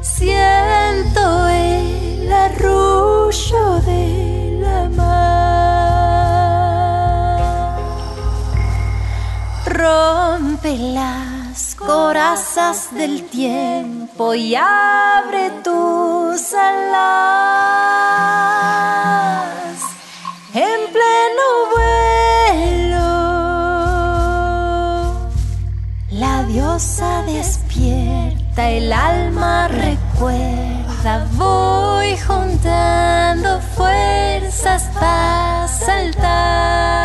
D: Siento el arrullo de la mar. Rompe las corazas del tiempo y abre tus alas en pleno vuelo. La diosa despierta, el alma recuerda. Voy juntando fuerzas para saltar.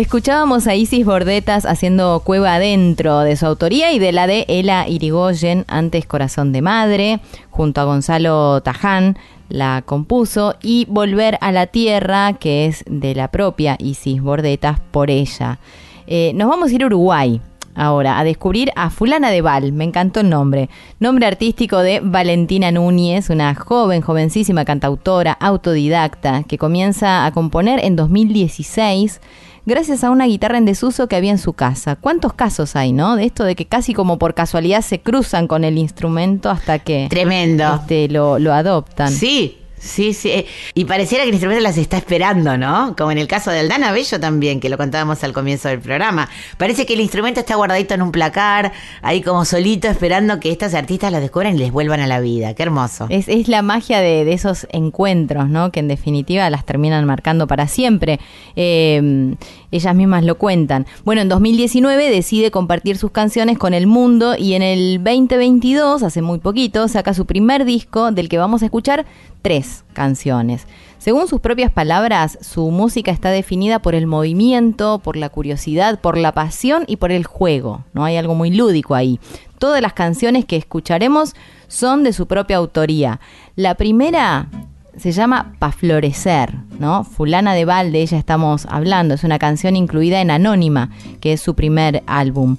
B: Escuchábamos a Isis Bordetas haciendo Cueva Adentro de su autoría y de la de Ela Irigoyen, antes Corazón de Madre, junto a Gonzalo Taján, la compuso, y Volver a la Tierra, que es de la propia Isis Bordetas por ella. Eh, nos vamos a ir a Uruguay. Ahora, a descubrir a Fulana de Val, me encantó el nombre. Nombre artístico de Valentina Núñez, una joven, jovencísima cantautora, autodidacta, que comienza a componer en 2016 gracias a una guitarra en desuso que había en su casa. ¿Cuántos casos hay, no? De esto de que casi como por casualidad se cruzan con el instrumento hasta que
A: Tremendo.
B: este, lo, lo adoptan.
A: Sí, sí, sí. eh, Y pareciera que el instrumento las está esperando, ¿no? Como en el caso de Aldana Bello también, que lo contábamos al comienzo del programa. Parece que el instrumento está guardadito en un placar, ahí como solito, esperando que estas artistas lo descubran y les vuelvan a la vida. Qué hermoso.
B: Es, es la magia de, de esos encuentros, ¿no? Que en definitiva las terminan marcando para siempre. Eh, ellas mismas lo cuentan. Bueno, en 2019 decide compartir sus canciones con el mundo y en el 2022, hace muy poquito, saca su primer disco del que vamos a escuchar tres canciones. Según sus propias palabras, su música está definida por el movimiento, por la curiosidad, por la pasión y por el juego. No hay algo muy lúdico ahí. Todas las canciones que escucharemos son de su propia autoría. La primera se llama Pa Florecer, ¿no? Fulana de Val, de ella estamos hablando, es una canción incluida en Anónima, que es su primer álbum.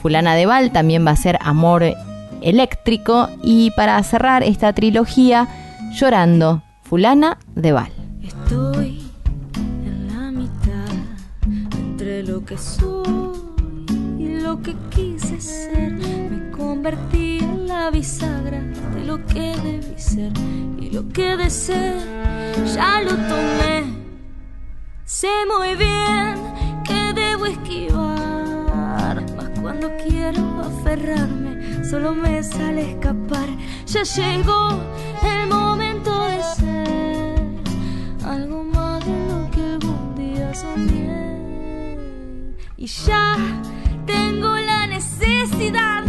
B: Fulana de Val también va a ser Amor Eléctrico y para cerrar esta trilogía, Llorando, Fulana de Val.
I: Estoy en la mitad entre lo que soy y lo que quise ser. Me convertí bisagra de lo que debí ser y lo que de ser ya lo tomé. Sé muy bien que debo esquivar, mas cuando quiero aferrarme solo me sale escapar. Ya llegó el momento de ser algo más de lo que algún día soñé. Y ya tengo la necesidad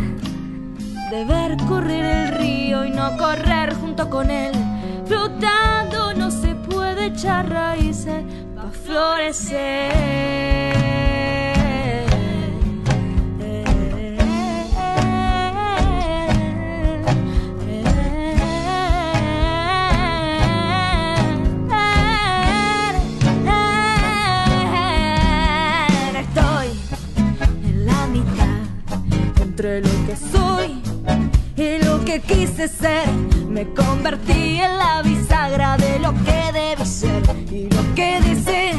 I: de ver correr el río y no correr junto con él. Flotando no se puede echar raíces para florecer. Estoy en la mitad entre lo que soy que quise ser. Me convertí en la bisagra de lo que debí ser y lo que dice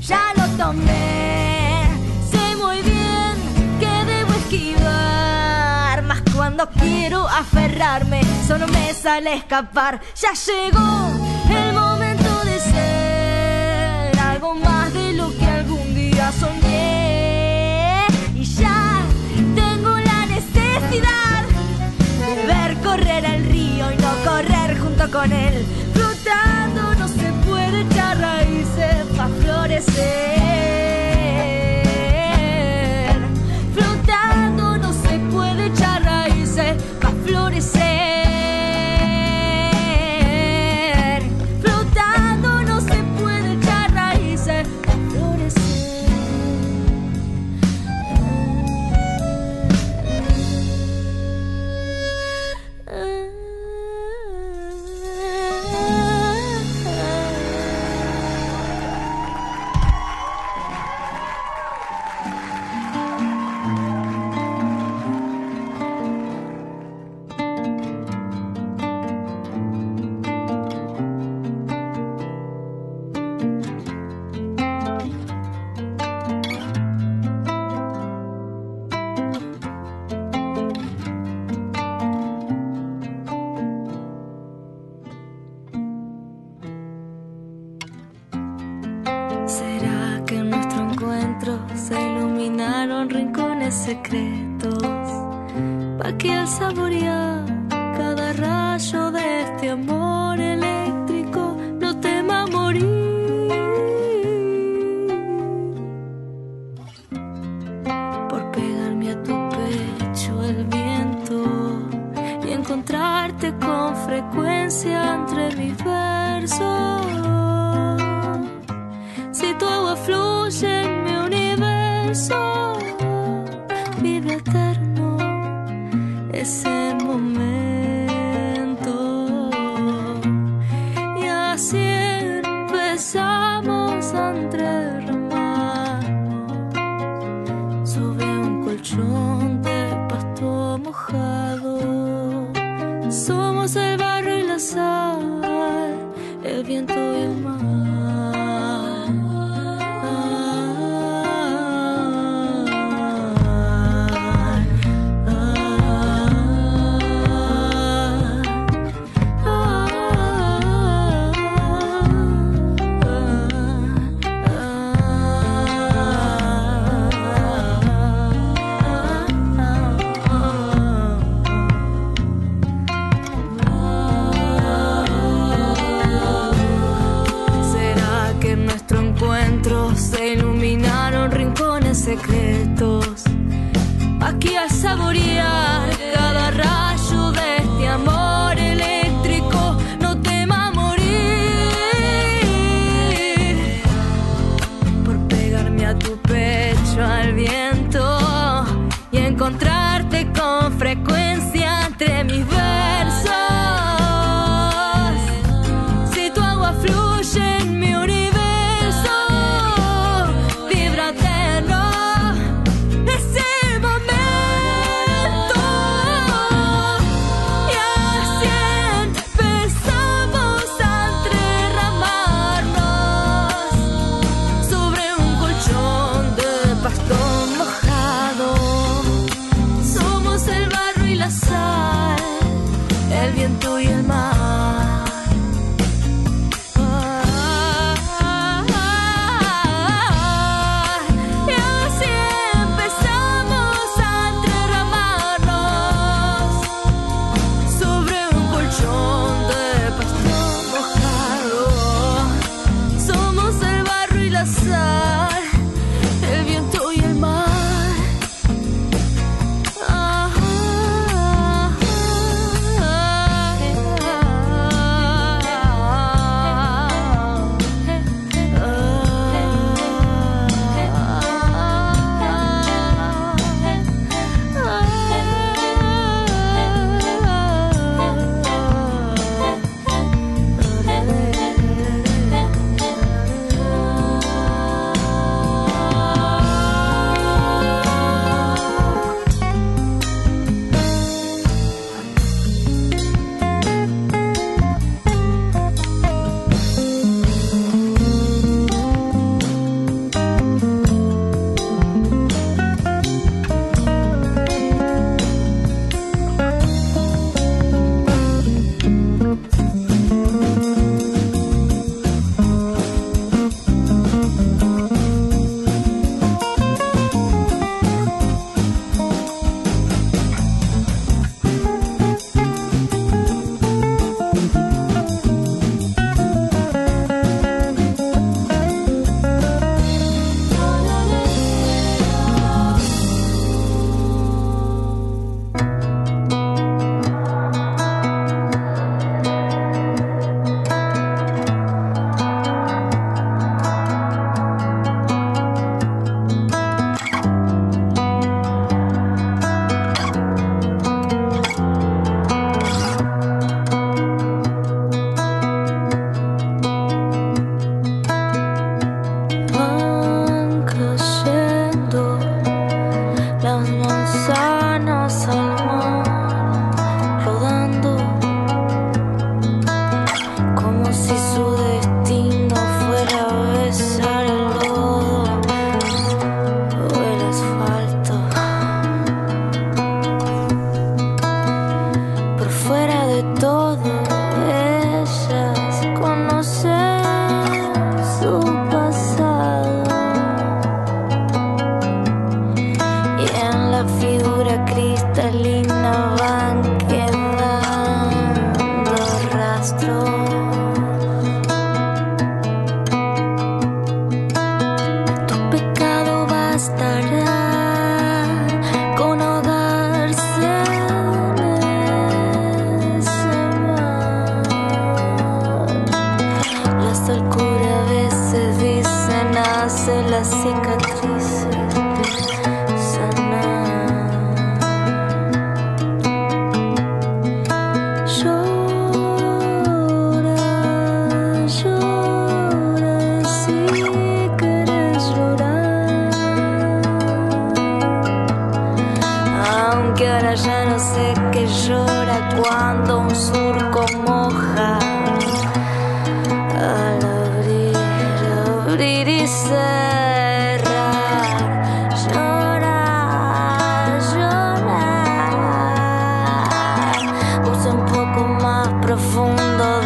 I: ya lo tomé. Sé muy bien que debo esquivar, mas cuando quiero aferrarme solo me sale escapar. Ya llegó el momento de ser algo más de lo que algún día soñé con él. Flotando no se puede echar raíces para florecer.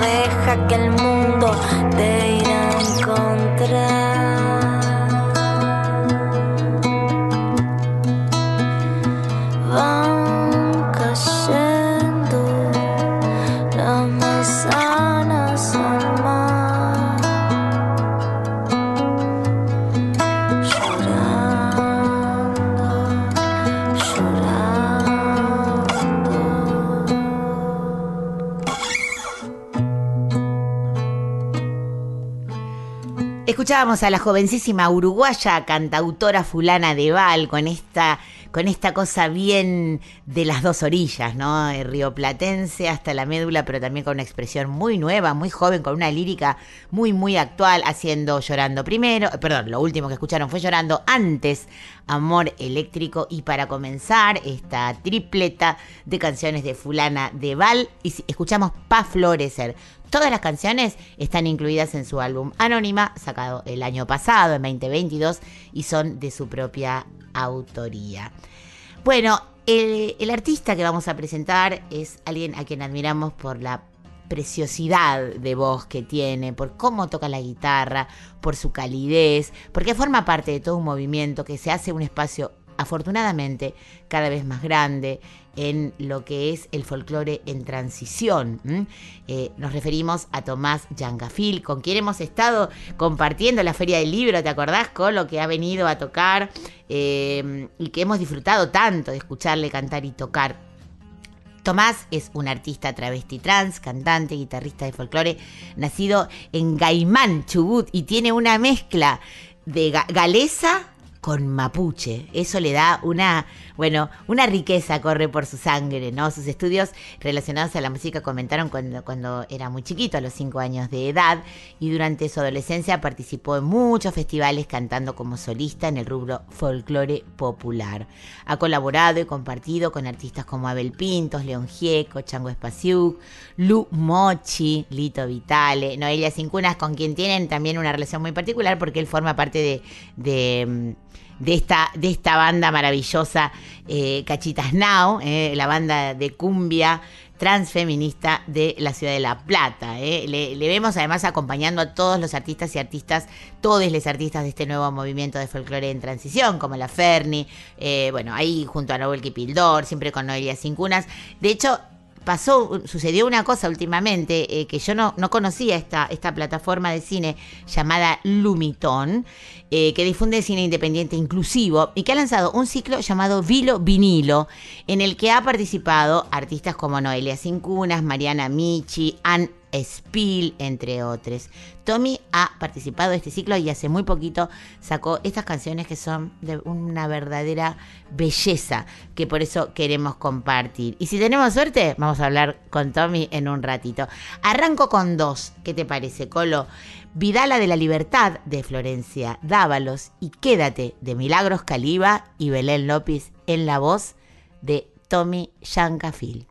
D: Deja que el mundo te irá a encontrar.
A: Escuchábamos a la jovencísima uruguaya cantautora fulana de Val con esta, con esta cosa bien de las dos orillas, ¿no? El rioplatense hasta la médula, pero también con una expresión muy nueva, muy joven, con una lírica muy, muy actual, haciendo Llorando primero, eh, perdón, lo último que escucharon fue Llorando antes, Amor Eléctrico, y para comenzar esta tripleta de canciones de fulana de Val, y escuchamos Pa Florecer. Todas las canciones están incluidas en su álbum Anónima, sacado el año pasado, en 2022, y son de su propia autoría. Bueno, el, el artista que vamos a presentar es alguien a quien admiramos por la preciosidad de voz que tiene, por cómo toca la guitarra, por su calidez, porque forma parte de todo un movimiento que se hace un espacio afortunadamente cada vez más grande en lo que es el folclore en transición. Eh, nos referimos a Tomás Yangafil, con quien hemos estado compartiendo la Feria del Libro, ¿te acordás? Con lo que ha venido a tocar eh, y que hemos disfrutado tanto de escucharle cantar y tocar. Tomás es un artista travesti trans, cantante, guitarrista de folclore, nacido en Gaimán, Chubut, y tiene una mezcla de ga- galesa con mapuche. Eso le da una, bueno, una riqueza corre por su sangre, ¿no? Sus estudios relacionados a la música comentaron cuando, cuando era muy chiquito, a los cinco años de edad, y durante su adolescencia participó en muchos festivales cantando como solista en el rubro folclore popular. Ha colaborado y compartido con artistas como Abel Pintos, León Gieco, Chango Espaciuc, Lu Mochi, Lito Vitale, Noelia Cincunas, con quien tienen también una relación muy particular porque él forma parte de, de, mm, de esta, de esta banda maravillosa, eh, Cachitas Now, eh, la banda de cumbia transfeminista de la ciudad de La Plata. eh. Le, vemos además acompañando a todos los artistas y artistas, todos los artistas de este nuevo movimiento de folclore en transición, como la Ferni, eh, bueno, ahí junto a Noel Kipildor, siempre con Noelia Cincunas. De hecho, pasó, sucedió una cosa últimamente eh, que yo no, no conocía esta, esta plataforma de cine llamada Lumiton, eh, que difunde cine independiente inclusivo y que ha lanzado un ciclo llamado Vilo Vinilo, en el que ha participado artistas como Noelia Cincunas, Mariana Michi, Ann Spiel, entre otros. Tommy ha participado de este ciclo y hace muy poquito sacó estas canciones que son de una verdadera belleza, que por eso queremos compartir. Y si tenemos suerte, vamos a hablar con Tommy en un ratito. Arranco con dos, ¿qué te parece, Colo? Vidala de la Libertad de Florencia Dávalos y Quédate de Milagros Caliba y Belén López en la voz de Tommy Yancafil.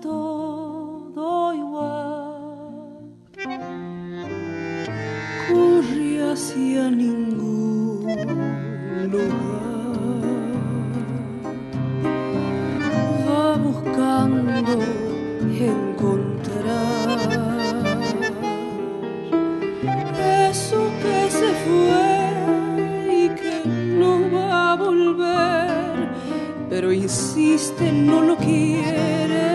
D: todo igual. Corrí hacia ningún lugar. Va buscando encontrar eso que se fue y que no va a volver, pero insiste, no lo quiere.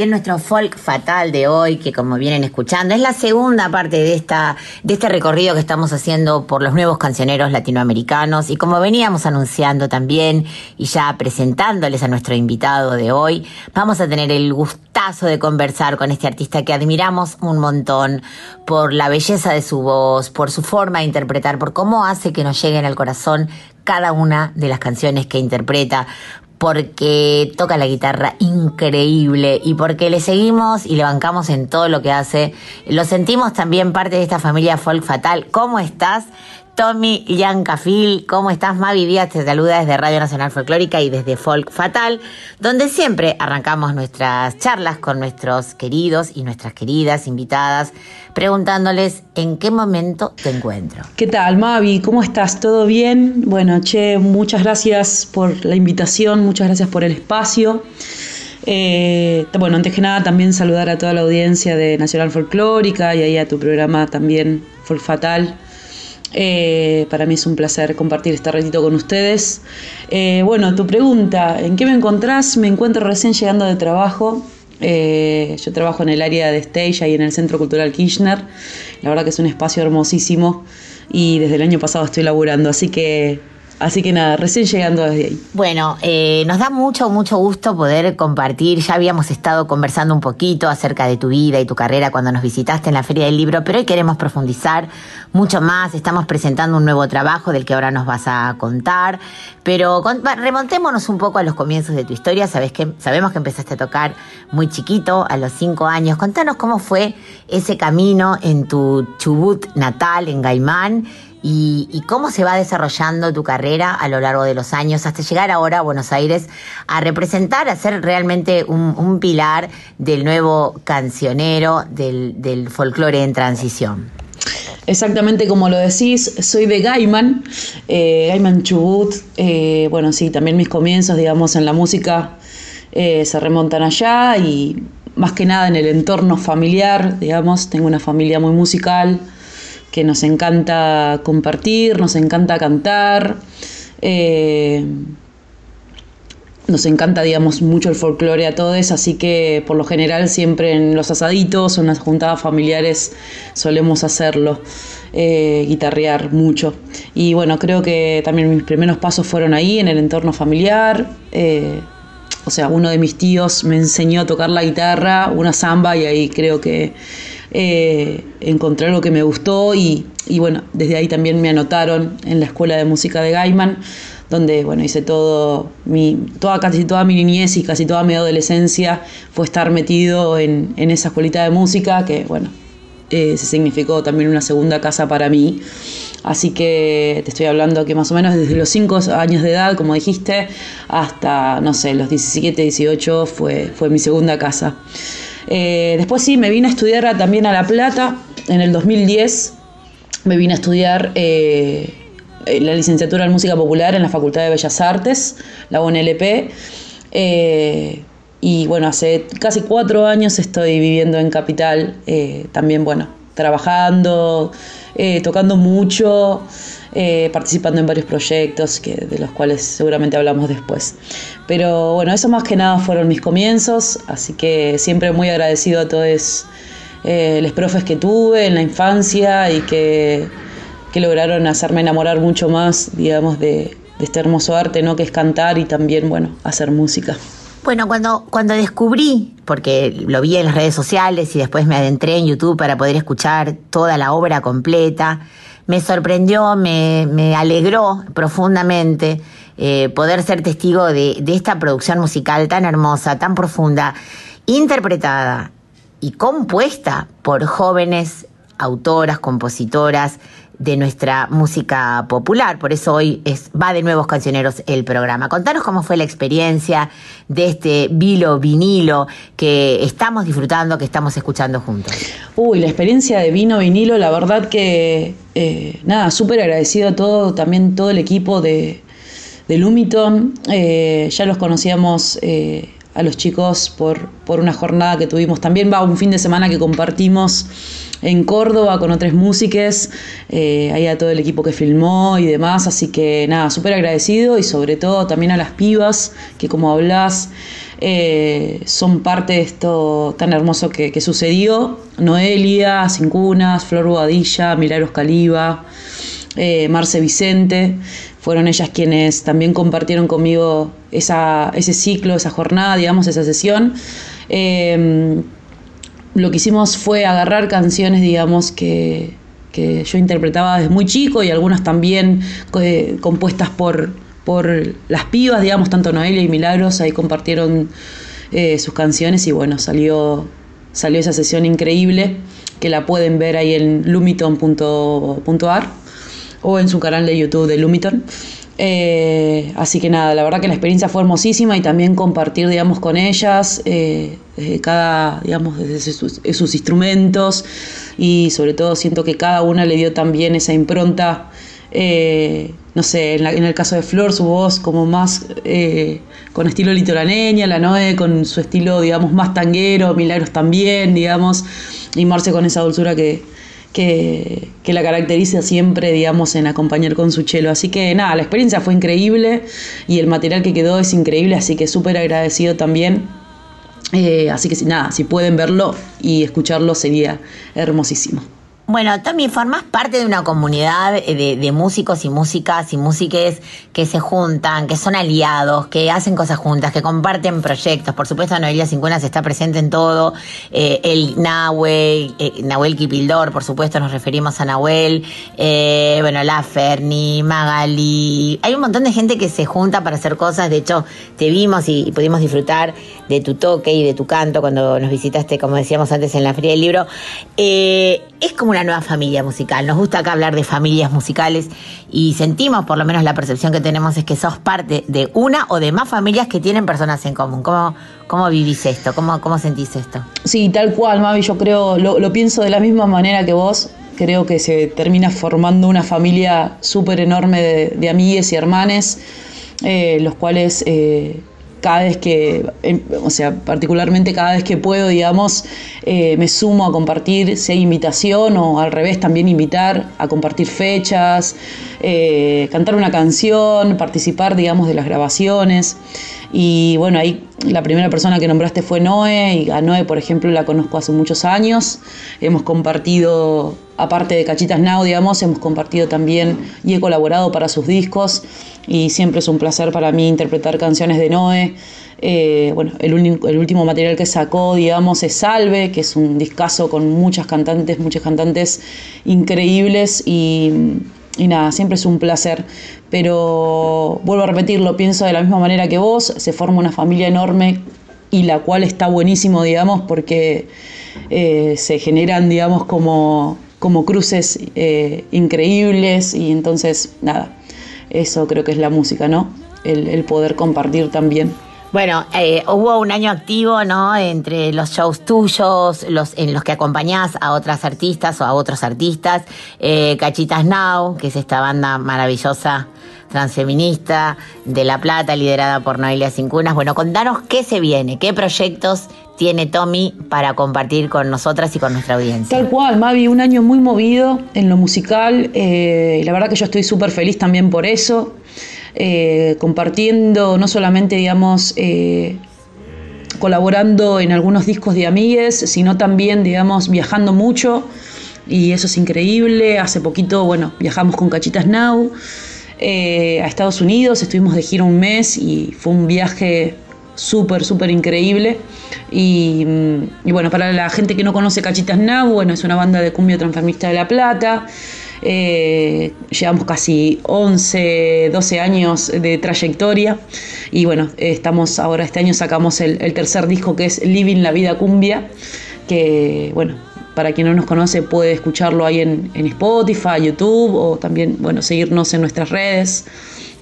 D: Y
A: nuestro folk fatal de hoy, que como vienen escuchando, es la segunda parte de esta, de este recorrido que estamos haciendo por los nuevos cancioneros latinoamericanos. Y como veníamos anunciando también y ya presentándoles a nuestro invitado de hoy, vamos a tener el gustazo de conversar con este artista que admiramos un montón por la belleza de su voz, por su forma de interpretar, por cómo hace que nos lleguen al corazón cada una de las canciones que interpreta, porque toca la guitarra increíble y porque le seguimos y le bancamos en todo lo que hace. Lo sentimos también parte de esta familia folk fatal. ¿Cómo estás? Tommy Yancafil, ¿cómo estás? Mavi Díaz te saluda desde Radio Nacional Folclórica y desde Folk Fatal, donde siempre arrancamos nuestras charlas con nuestros queridos y nuestras queridas invitadas, preguntándoles en qué momento te encuentro.
J: ¿Qué tal, Mavi? ¿Cómo estás? ¿Todo bien? Bueno, che, muchas gracias por la invitación, muchas gracias por el espacio. Eh, bueno, antes que nada también saludar a toda la audiencia de Nacional Folclórica y ahí a tu programa también Folk Fatal. Eh, para mí es un placer compartir este ratito con ustedes. Eh, bueno, tu pregunta, ¿en qué me encontrás? Me encuentro recién llegando de trabajo. Eh, yo trabajo en el área de stage y en el Centro Cultural Kirchner. La verdad que es un espacio hermosísimo y desde el año pasado estoy laburando, así que Así que nada, recién llegando desde ahí.
A: Bueno, eh, nos da mucho, mucho gusto poder compartir. Ya habíamos estado conversando un poquito acerca de tu vida y tu carrera cuando nos visitaste en la Feria del Libro, pero hoy queremos profundizar mucho más. Estamos presentando un nuevo trabajo del que ahora nos vas a contar. Pero remontémonos un poco a los comienzos de tu historia. Sabes que, sabemos que empezaste a tocar muy chiquito, a los cinco años. Contanos cómo fue ese camino en tu Chubut natal, en Gaimán y, cómo se va desarrollando tu carrera a lo largo de los años hasta llegar ahora a Buenos Aires a representar, a ser realmente un, pilar del nuevo cancionero, del, del folclore en transición.
J: Exactamente como lo decís, soy de Gaiman, eh, Gaiman Chubut. eh, bueno, sí, también mis comienzos, digamos, en la música eh, se remontan allá y más que nada en el entorno familiar, digamos, tengo una familia muy musical que nos encanta compartir, nos encanta cantar. eh, nos encanta, digamos, mucho el folclore a todos, así que por lo general siempre en los asaditos o en las juntadas familiares solemos hacerlo, eh, guitarrear mucho. Y bueno, creo que también mis primeros pasos fueron ahí, en el entorno familiar. eh, o sea, uno de mis tíos me enseñó a tocar la guitarra, una samba, y ahí creo que eh, encontré algo que me gustó y, y bueno, desde ahí también me anotaron en la escuela de música de Gaiman, donde bueno, hice todo, mi, toda, casi toda mi niñez y casi toda mi adolescencia fue estar metido en, en esa escuelita de música que bueno, eh, se significó también una segunda casa para mí. Así que te estoy hablando que más o menos desde los 5 años de edad, como dijiste, hasta, no sé, los 17, 18 fue, fue mi segunda casa. Eh, después sí, me vine a estudiar también a La Plata en el 2010. Me vine a estudiar eh, la licenciatura en Música Popular en la Facultad de Bellas Artes, la UNLP. Eh, y bueno, hace casi cuatro años estoy viviendo en Capital, también bueno, trabajando, tocando mucho, eh, participando en varios proyectos que, de los cuales seguramente hablamos después. Pero bueno, eso más que nada fueron mis comienzos, así que siempre muy agradecido a todos eh, los profes que tuve en la infancia y que, que lograron hacerme enamorar mucho más, digamos, de, de este hermoso arte, ¿no? Que es cantar y también, bueno, hacer música.
A: Bueno, cuando, cuando descubrí, porque lo vi en las redes sociales y después me adentré en YouTube para poder escuchar toda la obra completa, me sorprendió, me, me alegró profundamente eh, poder ser testigo de, de esta producción musical tan hermosa, tan profunda, interpretada y compuesta por jóvenes autoras, compositoras de nuestra música popular. Por eso hoy es, va de nuevos cancioneros el programa. Contanos cómo fue la experiencia de este vilo vinilo que estamos disfrutando, que estamos escuchando juntos.
J: Uy, la experiencia de vino vinilo, la verdad que eh, nada, súper agradecido a todo, también todo el equipo de, de Lumiton. Eh, ya los conocíamos eh, a los chicos por, por una jornada que tuvimos también, va un fin de semana que compartimos en Córdoba con otras músicas, eh, ahí a todo el equipo que filmó y demás, así que nada, súper agradecido y sobre todo también a las pibas que como hablas, eh, son parte de esto tan hermoso que, que sucedió. Noelia, Cincunas, Flor Boadilla, Milagros Caliba, eh, Marce Vicente, fueron ellas quienes también compartieron conmigo esa, ese ciclo, esa jornada, digamos, esa sesión. Eh, lo que hicimos fue agarrar canciones, digamos, que, que yo interpretaba desde muy chico y algunas también eh, compuestas por, por las pibas, digamos, tanto Noelia y Milagros, ahí compartieron eh, sus canciones y bueno, salió, salió esa sesión increíble que la pueden ver ahí en lumiton.ar o en su canal de YouTube de Lumiton. Eh, así que nada, la verdad que la experiencia fue hermosísima y también compartir, digamos, con ellas eh, desde cada, digamos, desde sus, instrumentos y sobre todo siento que cada una le dio también esa impronta, eh, no sé, en, la, en, el caso de Flor, su voz como más con estilo litoraneña, la Noe con su estilo, digamos, más tanguero, Milagros también, digamos, y Marce con esa dulzura que, que, que, la caracteriza siempre, digamos, en acompañar con su chelo. Así que nada, la experiencia fue increíble y el material que quedó es increíble, así que súper agradecido también. Eh, así que nada, si pueden verlo y escucharlo sería hermosísimo.
A: Bueno, también formas parte de una comunidad de, de, músicos y músicas y músiques que se juntan, que son aliados, que hacen cosas juntas, que comparten proyectos. Por supuesto, Noelia Cincunas está presente en todo. Eh, el Nahuel, eh, Nahuel Kipildor, por supuesto, nos referimos a Nahuel. Eh, bueno, la Ferni, Magali. Hay un montón de gente que se junta para hacer cosas. De hecho, te vimos y, y pudimos disfrutar de tu toque y de tu canto cuando nos visitaste, como decíamos antes, en la Feria del Libro. Es como una nueva familia musical. Nos gusta acá hablar de familias musicales y sentimos, por lo menos la percepción que tenemos es que sos parte de una o de más familias que tienen personas en común. ¿Cómo, cómo vivís esto? ¿Cómo, ¿Cómo sentís esto?
J: Sí, tal cual, Mavi. Yo creo, lo, pienso de la misma manera que vos. Creo que se termina formando una familia súper enorme de, de amigues y hermanes, eh, los cuales... Eh, cada vez que, o sea, particularmente cada vez que puedo, digamos, eh, me sumo a compartir, si hay invitación o al revés también invitar a compartir fechas, eh, cantar una canción, participar, digamos, de las grabaciones. Y bueno, ahí la primera persona que nombraste fue Noé, y a Noé, por ejemplo, la conozco hace muchos años. Hemos compartido, aparte de Cachitas Now, digamos, hemos compartido también y he colaborado para sus discos. Y siempre es un placer para mí interpretar canciones de Noé. Eh, bueno, el, el, último material que sacó, digamos, es Salve, que es un discazo con muchas cantantes, muchas cantantes increíbles y, y nada, siempre es un placer. Pero vuelvo a repetirlo, pienso de la misma manera que vos, se forma una familia enorme y la cual está buenísimo, digamos, porque eh, se generan, digamos, como, como cruces eh, increíbles y entonces, nada, eso creo que es la música, ¿no? El, poder compartir también.
A: Bueno, eh, hubo un año activo, ¿no? Entre los shows tuyos, los en los que acompañás a otras artistas o a otros artistas. Cachitas Now, que es esta banda maravillosa transfeminista de La Plata, liderada por Noelia Cincunas. Bueno, contanos qué se viene, qué proyectos tiene Tommy para compartir con nosotras y con nuestra audiencia.
J: Tal cual, Mavi, un año muy movido en lo musical. Eh, la verdad que yo estoy súper feliz también por eso. Eh, compartiendo, no solamente, digamos, eh, colaborando en algunos discos de amigues, sino también, digamos, viajando mucho. Y eso es increíble. Hace poquito, bueno, viajamos con Cachitas Now eh, a Estados Unidos, estuvimos de gira un mes y fue un viaje súper, súper increíble. Y, y, bueno, para la gente que no conoce Cachitas Now, bueno, es una banda de cumbia transformista de La Plata. Eh, llevamos casi 11, 12 años de trayectoria y bueno, estamos ahora este año sacamos el, el tercer disco que es Living la Vida Cumbia, que bueno, para quien no nos conoce puede escucharlo ahí en, en, Spotify, YouTube o también, bueno, seguirnos en nuestras redes,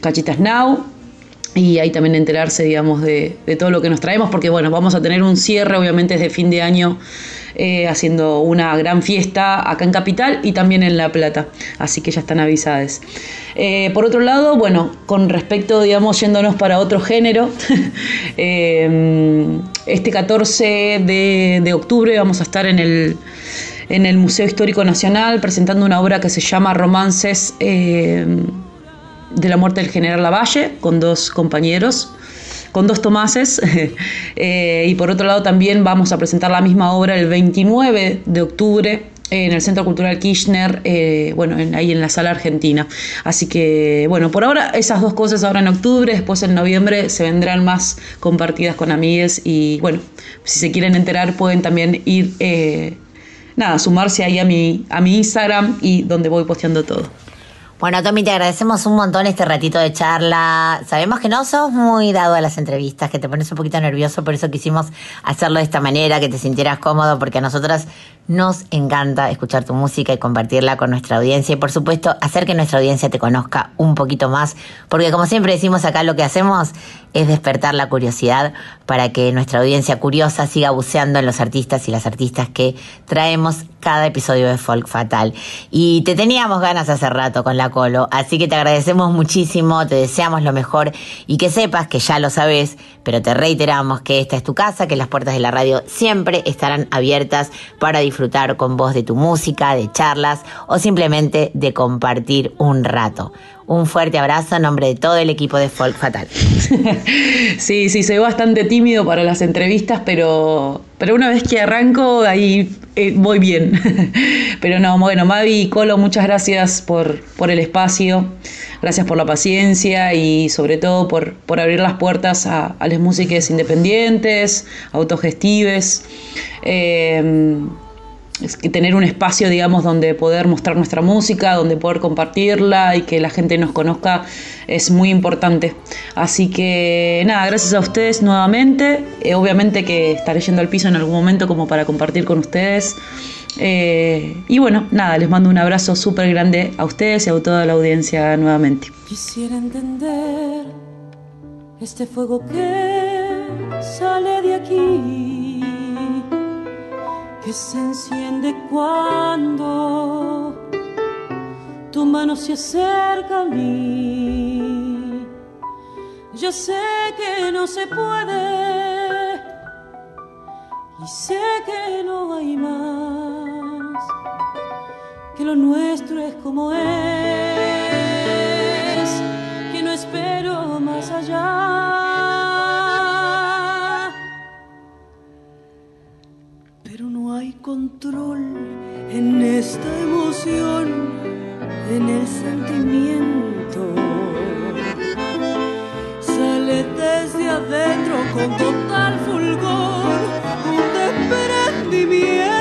J: Cachitas Now. Y ahí también enterarse, digamos, de, de todo lo que nos traemos, porque bueno, vamos a tener un cierre, obviamente, de fin de año, eh, haciendo una gran fiesta acá en Capital y también en La Plata. Así que ya están avisadas. Eh, por otro lado, bueno, con respecto, digamos, yéndonos para otro género, eh, este 14 de, octubre vamos a estar en el en el Museo Histórico Nacional presentando una obra que se llama Romances eh, de la muerte del general Lavalle con dos compañeros con dos Tomases. Eh, y por otro lado también vamos a presentar la misma obra el 29 de octubre en el Centro Cultural Kirchner, eh, bueno, en- ahí en la sala argentina. Así que, bueno, por ahora esas dos cosas ahora en octubre, después en noviembre se vendrán más compartidas con amigues y, bueno, si se quieren enterar pueden también ir, eh, nada, sumarse ahí a mi, a mi Instagram y donde voy posteando todo.
A: Bueno, Tommy, te agradecemos un montón este ratito de charla. Sabemos que no sos muy dado a las entrevistas, que te pones un poquito nervioso, por eso quisimos hacerlo de esta manera, que te sintieras cómodo, porque a nosotras nos encanta escuchar tu música y compartirla con nuestra audiencia y, por supuesto, hacer que nuestra audiencia te conozca un poquito más, porque como siempre decimos acá, lo que hacemos es despertar la curiosidad para que nuestra audiencia curiosa siga buceando en los artistas y las artistas que traemos cada episodio de Folk Fatal. Y te teníamos ganas hace rato con la Colo, así que te agradecemos muchísimo, te deseamos lo mejor y que sepas que ya lo sabes, pero te reiteramos que esta es tu casa, que las puertas de la radio siempre estarán abiertas para disfrutar con vos de tu música, de charlas o simplemente de compartir un rato. Un fuerte abrazo en nombre de todo el equipo de Folk Fatal.
J: Sí, sí, soy bastante tímido para las entrevistas, pero, pero una vez que arranco, ahí eh, voy bien. Pero no, bueno, Mavi y Colo, muchas gracias por, por el espacio, gracias por la paciencia y sobre todo por, por abrir las puertas a, a las músicas independientes, autogestives. Eh, tener un espacio, digamos, donde poder mostrar nuestra música, donde poder compartirla y que la gente nos conozca es muy importante. Así que nada, gracias a ustedes nuevamente. Eh, obviamente que estaré yendo al piso en algún momento como para compartir con ustedes. Eh, y bueno, nada, les mando un abrazo súper grande a ustedes y a toda la audiencia nuevamente.
D: Quisiera entender este fuego que sale de aquí, que se enciende cuando tu mano se acerca a mí. Yo sé que no se puede y sé que no hay más, que lo nuestro es como es, que no espero más allá. Hay control en esta emoción, en el sentimiento. Sale desde adentro con total fulgor, un desprendimiento,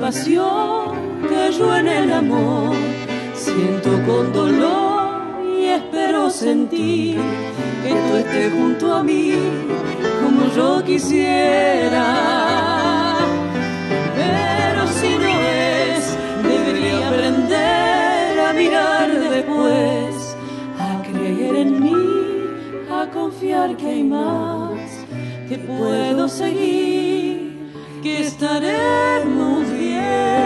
D: pasión que yo en el amor siento con dolor y espero sentir que tú estés junto a mí como yo quisiera. Pero si no es, debería aprender a mirar después, a creer en mí, a confiar que hay más, que puedo seguir, que estaremos bien.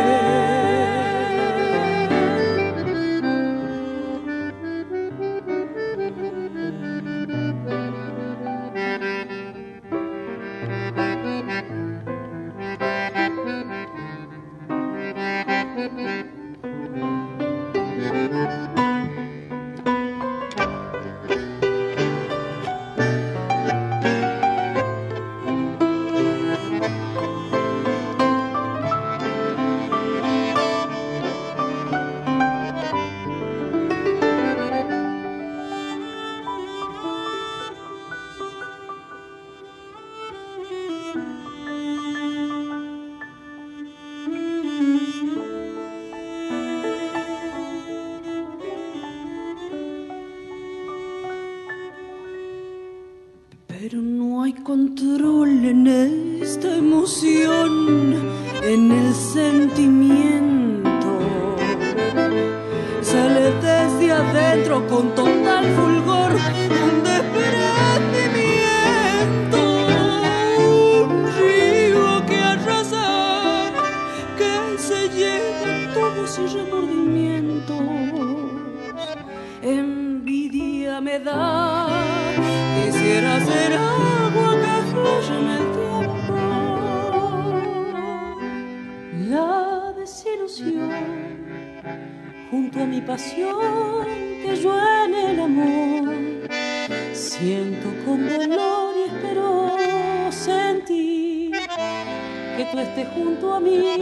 I: Junto a mí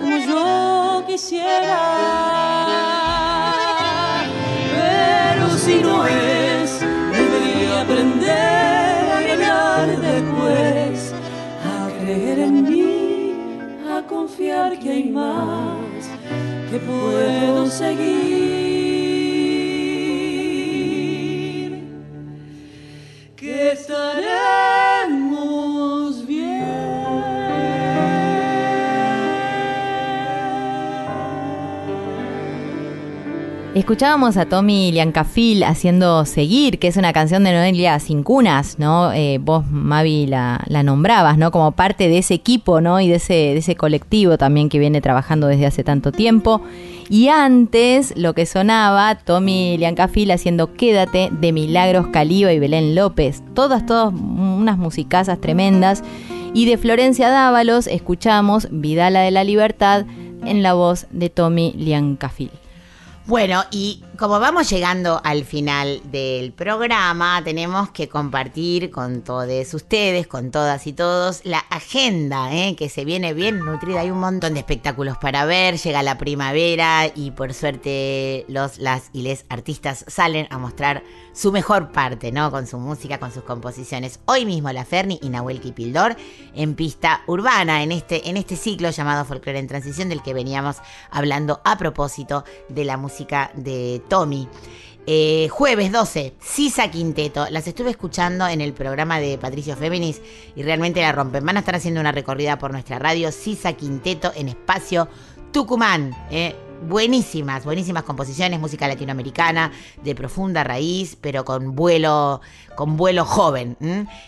I: como yo quisiera. Pero si no es, debería aprender a ganar después, a creer en mí, a confiar que hay más que puedo seguir, que estaremos
B: Escuchábamos a Tommy Liancafil haciendo Seguir, que es una canción de Noelia Cincunas, ¿no? Eh, vos, Mavi, la, la nombrabas, ¿no? Como parte de ese equipo, ¿no? Y de ese, de ese colectivo también que viene trabajando desde hace tanto tiempo. Y antes, lo que sonaba, Tommy Liancafil haciendo Quédate de Milagros Caliba y Belén López. Todas, todas unas musicazas tremendas. Y de Florencia Dávalos escuchamos Vidala de la Libertad en la voz de Tommy Liancafil.
A: Bueno, y como vamos llegando al final del programa, tenemos que compartir con todos ustedes, con todas y todos, la agenda, ¿eh? que se viene bien nutrida. Hay un montón de espectáculos para ver, llega la primavera y por suerte los, las y les artistas salen a mostrar su mejor parte, ¿no? Con su música, con sus composiciones. Hoy mismo la Ferni y Nahuel Kipildor en pista urbana, en este, en este ciclo llamado Folklore en Transición, del que veníamos hablando a propósito de la música de Tommy. Eh, jueves 12, Sisa Quinteto. Las estuve escuchando en el programa de Patricio Féminis y realmente la rompen. Van a estar haciendo una recorrida por nuestra radio Sisa Quinteto en espacio Tucumán. eh. Buenísimas, buenísimas composiciones, música latinoamericana de profunda raíz, pero con vuelo, con vuelo joven.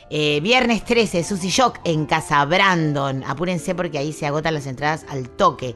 A: Eh, viernes 13, Susy Shock en Casa Brandon. Apúrense porque ahí se agotan las entradas al toque.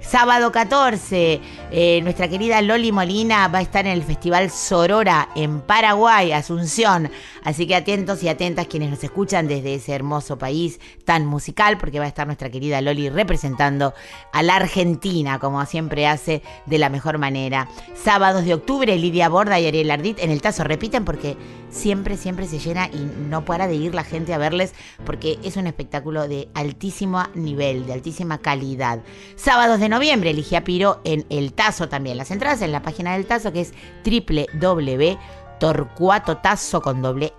A: Sábado 14, eh, nuestra querida Loli Molina va a estar en el Festival Sorora en Paraguay, Asunción. Así que atentos y atentas quienes nos escuchan desde ese hermoso país tan musical, porque va a estar nuestra querida Loli representando a la Argentina, como siempre hace de la mejor manera. Sábados de octubre, Lidia Borda y Ariel Ardit en el Tazo repiten porque siempre, siempre se llena y no para de ir la gente a verles porque es un espectáculo de altísimo nivel, de altísima calidad. Sábados de noviembre, Ligia Piro en El Tazo también. Las entradas en la página del Tazo que es www.torcuatotazo con doble.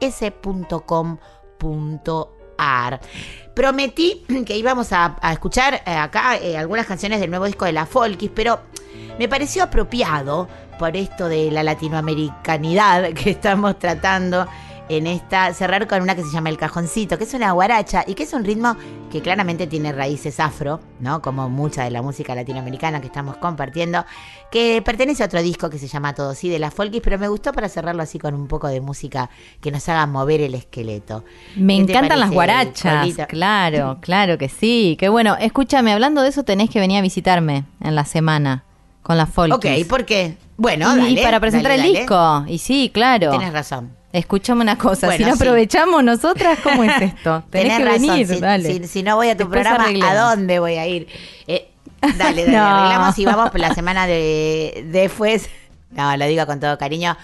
A: Prometí que íbamos a, a escuchar eh, acá eh, algunas canciones del nuevo disco de la Folkis, pero me pareció apropiado por esto de la latinoamericanidad que estamos tratando en esta, cerrar con una que se llama El Cajoncito, que es una guaracha y que es un ritmo que claramente tiene raíces afro, ¿no? Como mucha de la música latinoamericana que estamos compartiendo, que pertenece a otro disco que se llama Todo Sí de la Folkis, pero me gustó para cerrarlo así con un poco de música que nos haga mover el esqueleto.
B: Me
A: ¿Qué te
B: encantan las guarachas, claro, claro que sí. Qué bueno, escúchame, hablando de eso tenés que venir a visitarme en la semana con la Folkis.
A: Ok, ¿por qué? Bueno,
B: y
A: dale,
B: para presentar
A: dale,
B: el
A: dale.
B: disco. Y sí, claro.
A: Tienes razón.
B: Escuchame una cosa,
A: Bueno,
B: si no
A: sí.
B: aprovechamos nosotras, ¿cómo es esto? Tenés,
A: Tenés
B: que
A: razón,
B: venir,
A: si,
B: dale.
A: si- si no voy a tu
B: Después
A: programa. ¿a dónde voy a ir? Eh, dale, dale,
B: No.
A: arreglamos y vamos por la semana de después. No, lo digo con todo cariño.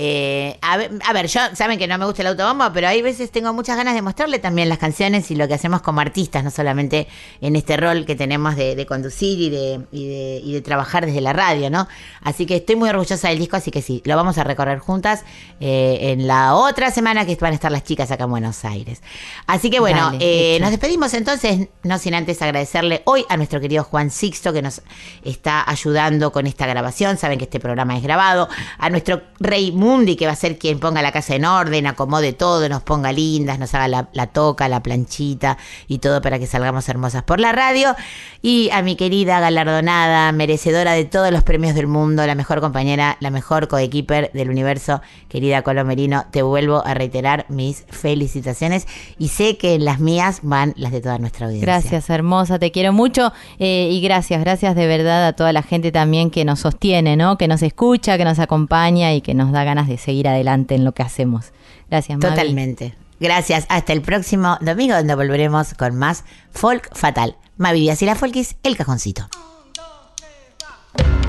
A: Eh, a, ver, a ver, yo saben que no me gusta el autobombo, pero hay veces tengo muchas ganas de mostrarle también las canciones y lo que hacemos como artistas, no solamente en este rol que tenemos de, de conducir y de, y, de, y de trabajar desde la radio, ¿no? Así que estoy muy orgullosa del disco, así que sí, lo vamos a recorrer juntas eh, en la otra semana que van a estar las chicas acá en Buenos Aires. Así que bueno,
B: Dale,
A: eh, nos despedimos entonces, no sin antes agradecerle hoy a nuestro querido Juan Sixto que nos está ayudando con esta grabación. Saben que este programa es grabado. A nuestro rey
K: mundo y que va a ser quien ponga la casa en orden, acomode todo, nos ponga lindas, nos haga la, toca, la planchita y todo para que salgamos hermosas por la radio. Y a mi querida galardonada, merecedora de todos los premios del mundo, la mejor compañera, la mejor coequiper del universo, querida Colomerino, te vuelvo a reiterar mis felicitaciones y sé que las mías van las de toda nuestra audiencia.
B: Gracias, hermosa, te quiero mucho eh, y gracias, gracias de verdad a toda la gente también que nos sostiene, ¿no? Que nos escucha, que nos acompaña y que nos da ganas de seguir adelante en lo que hacemos. Gracias, Mavi.
K: Totalmente. Gracias. Hasta el próximo domingo, donde volveremos con más Folk Fatal. Mavi y la Folkis, el cajoncito.
A: ¿Dónde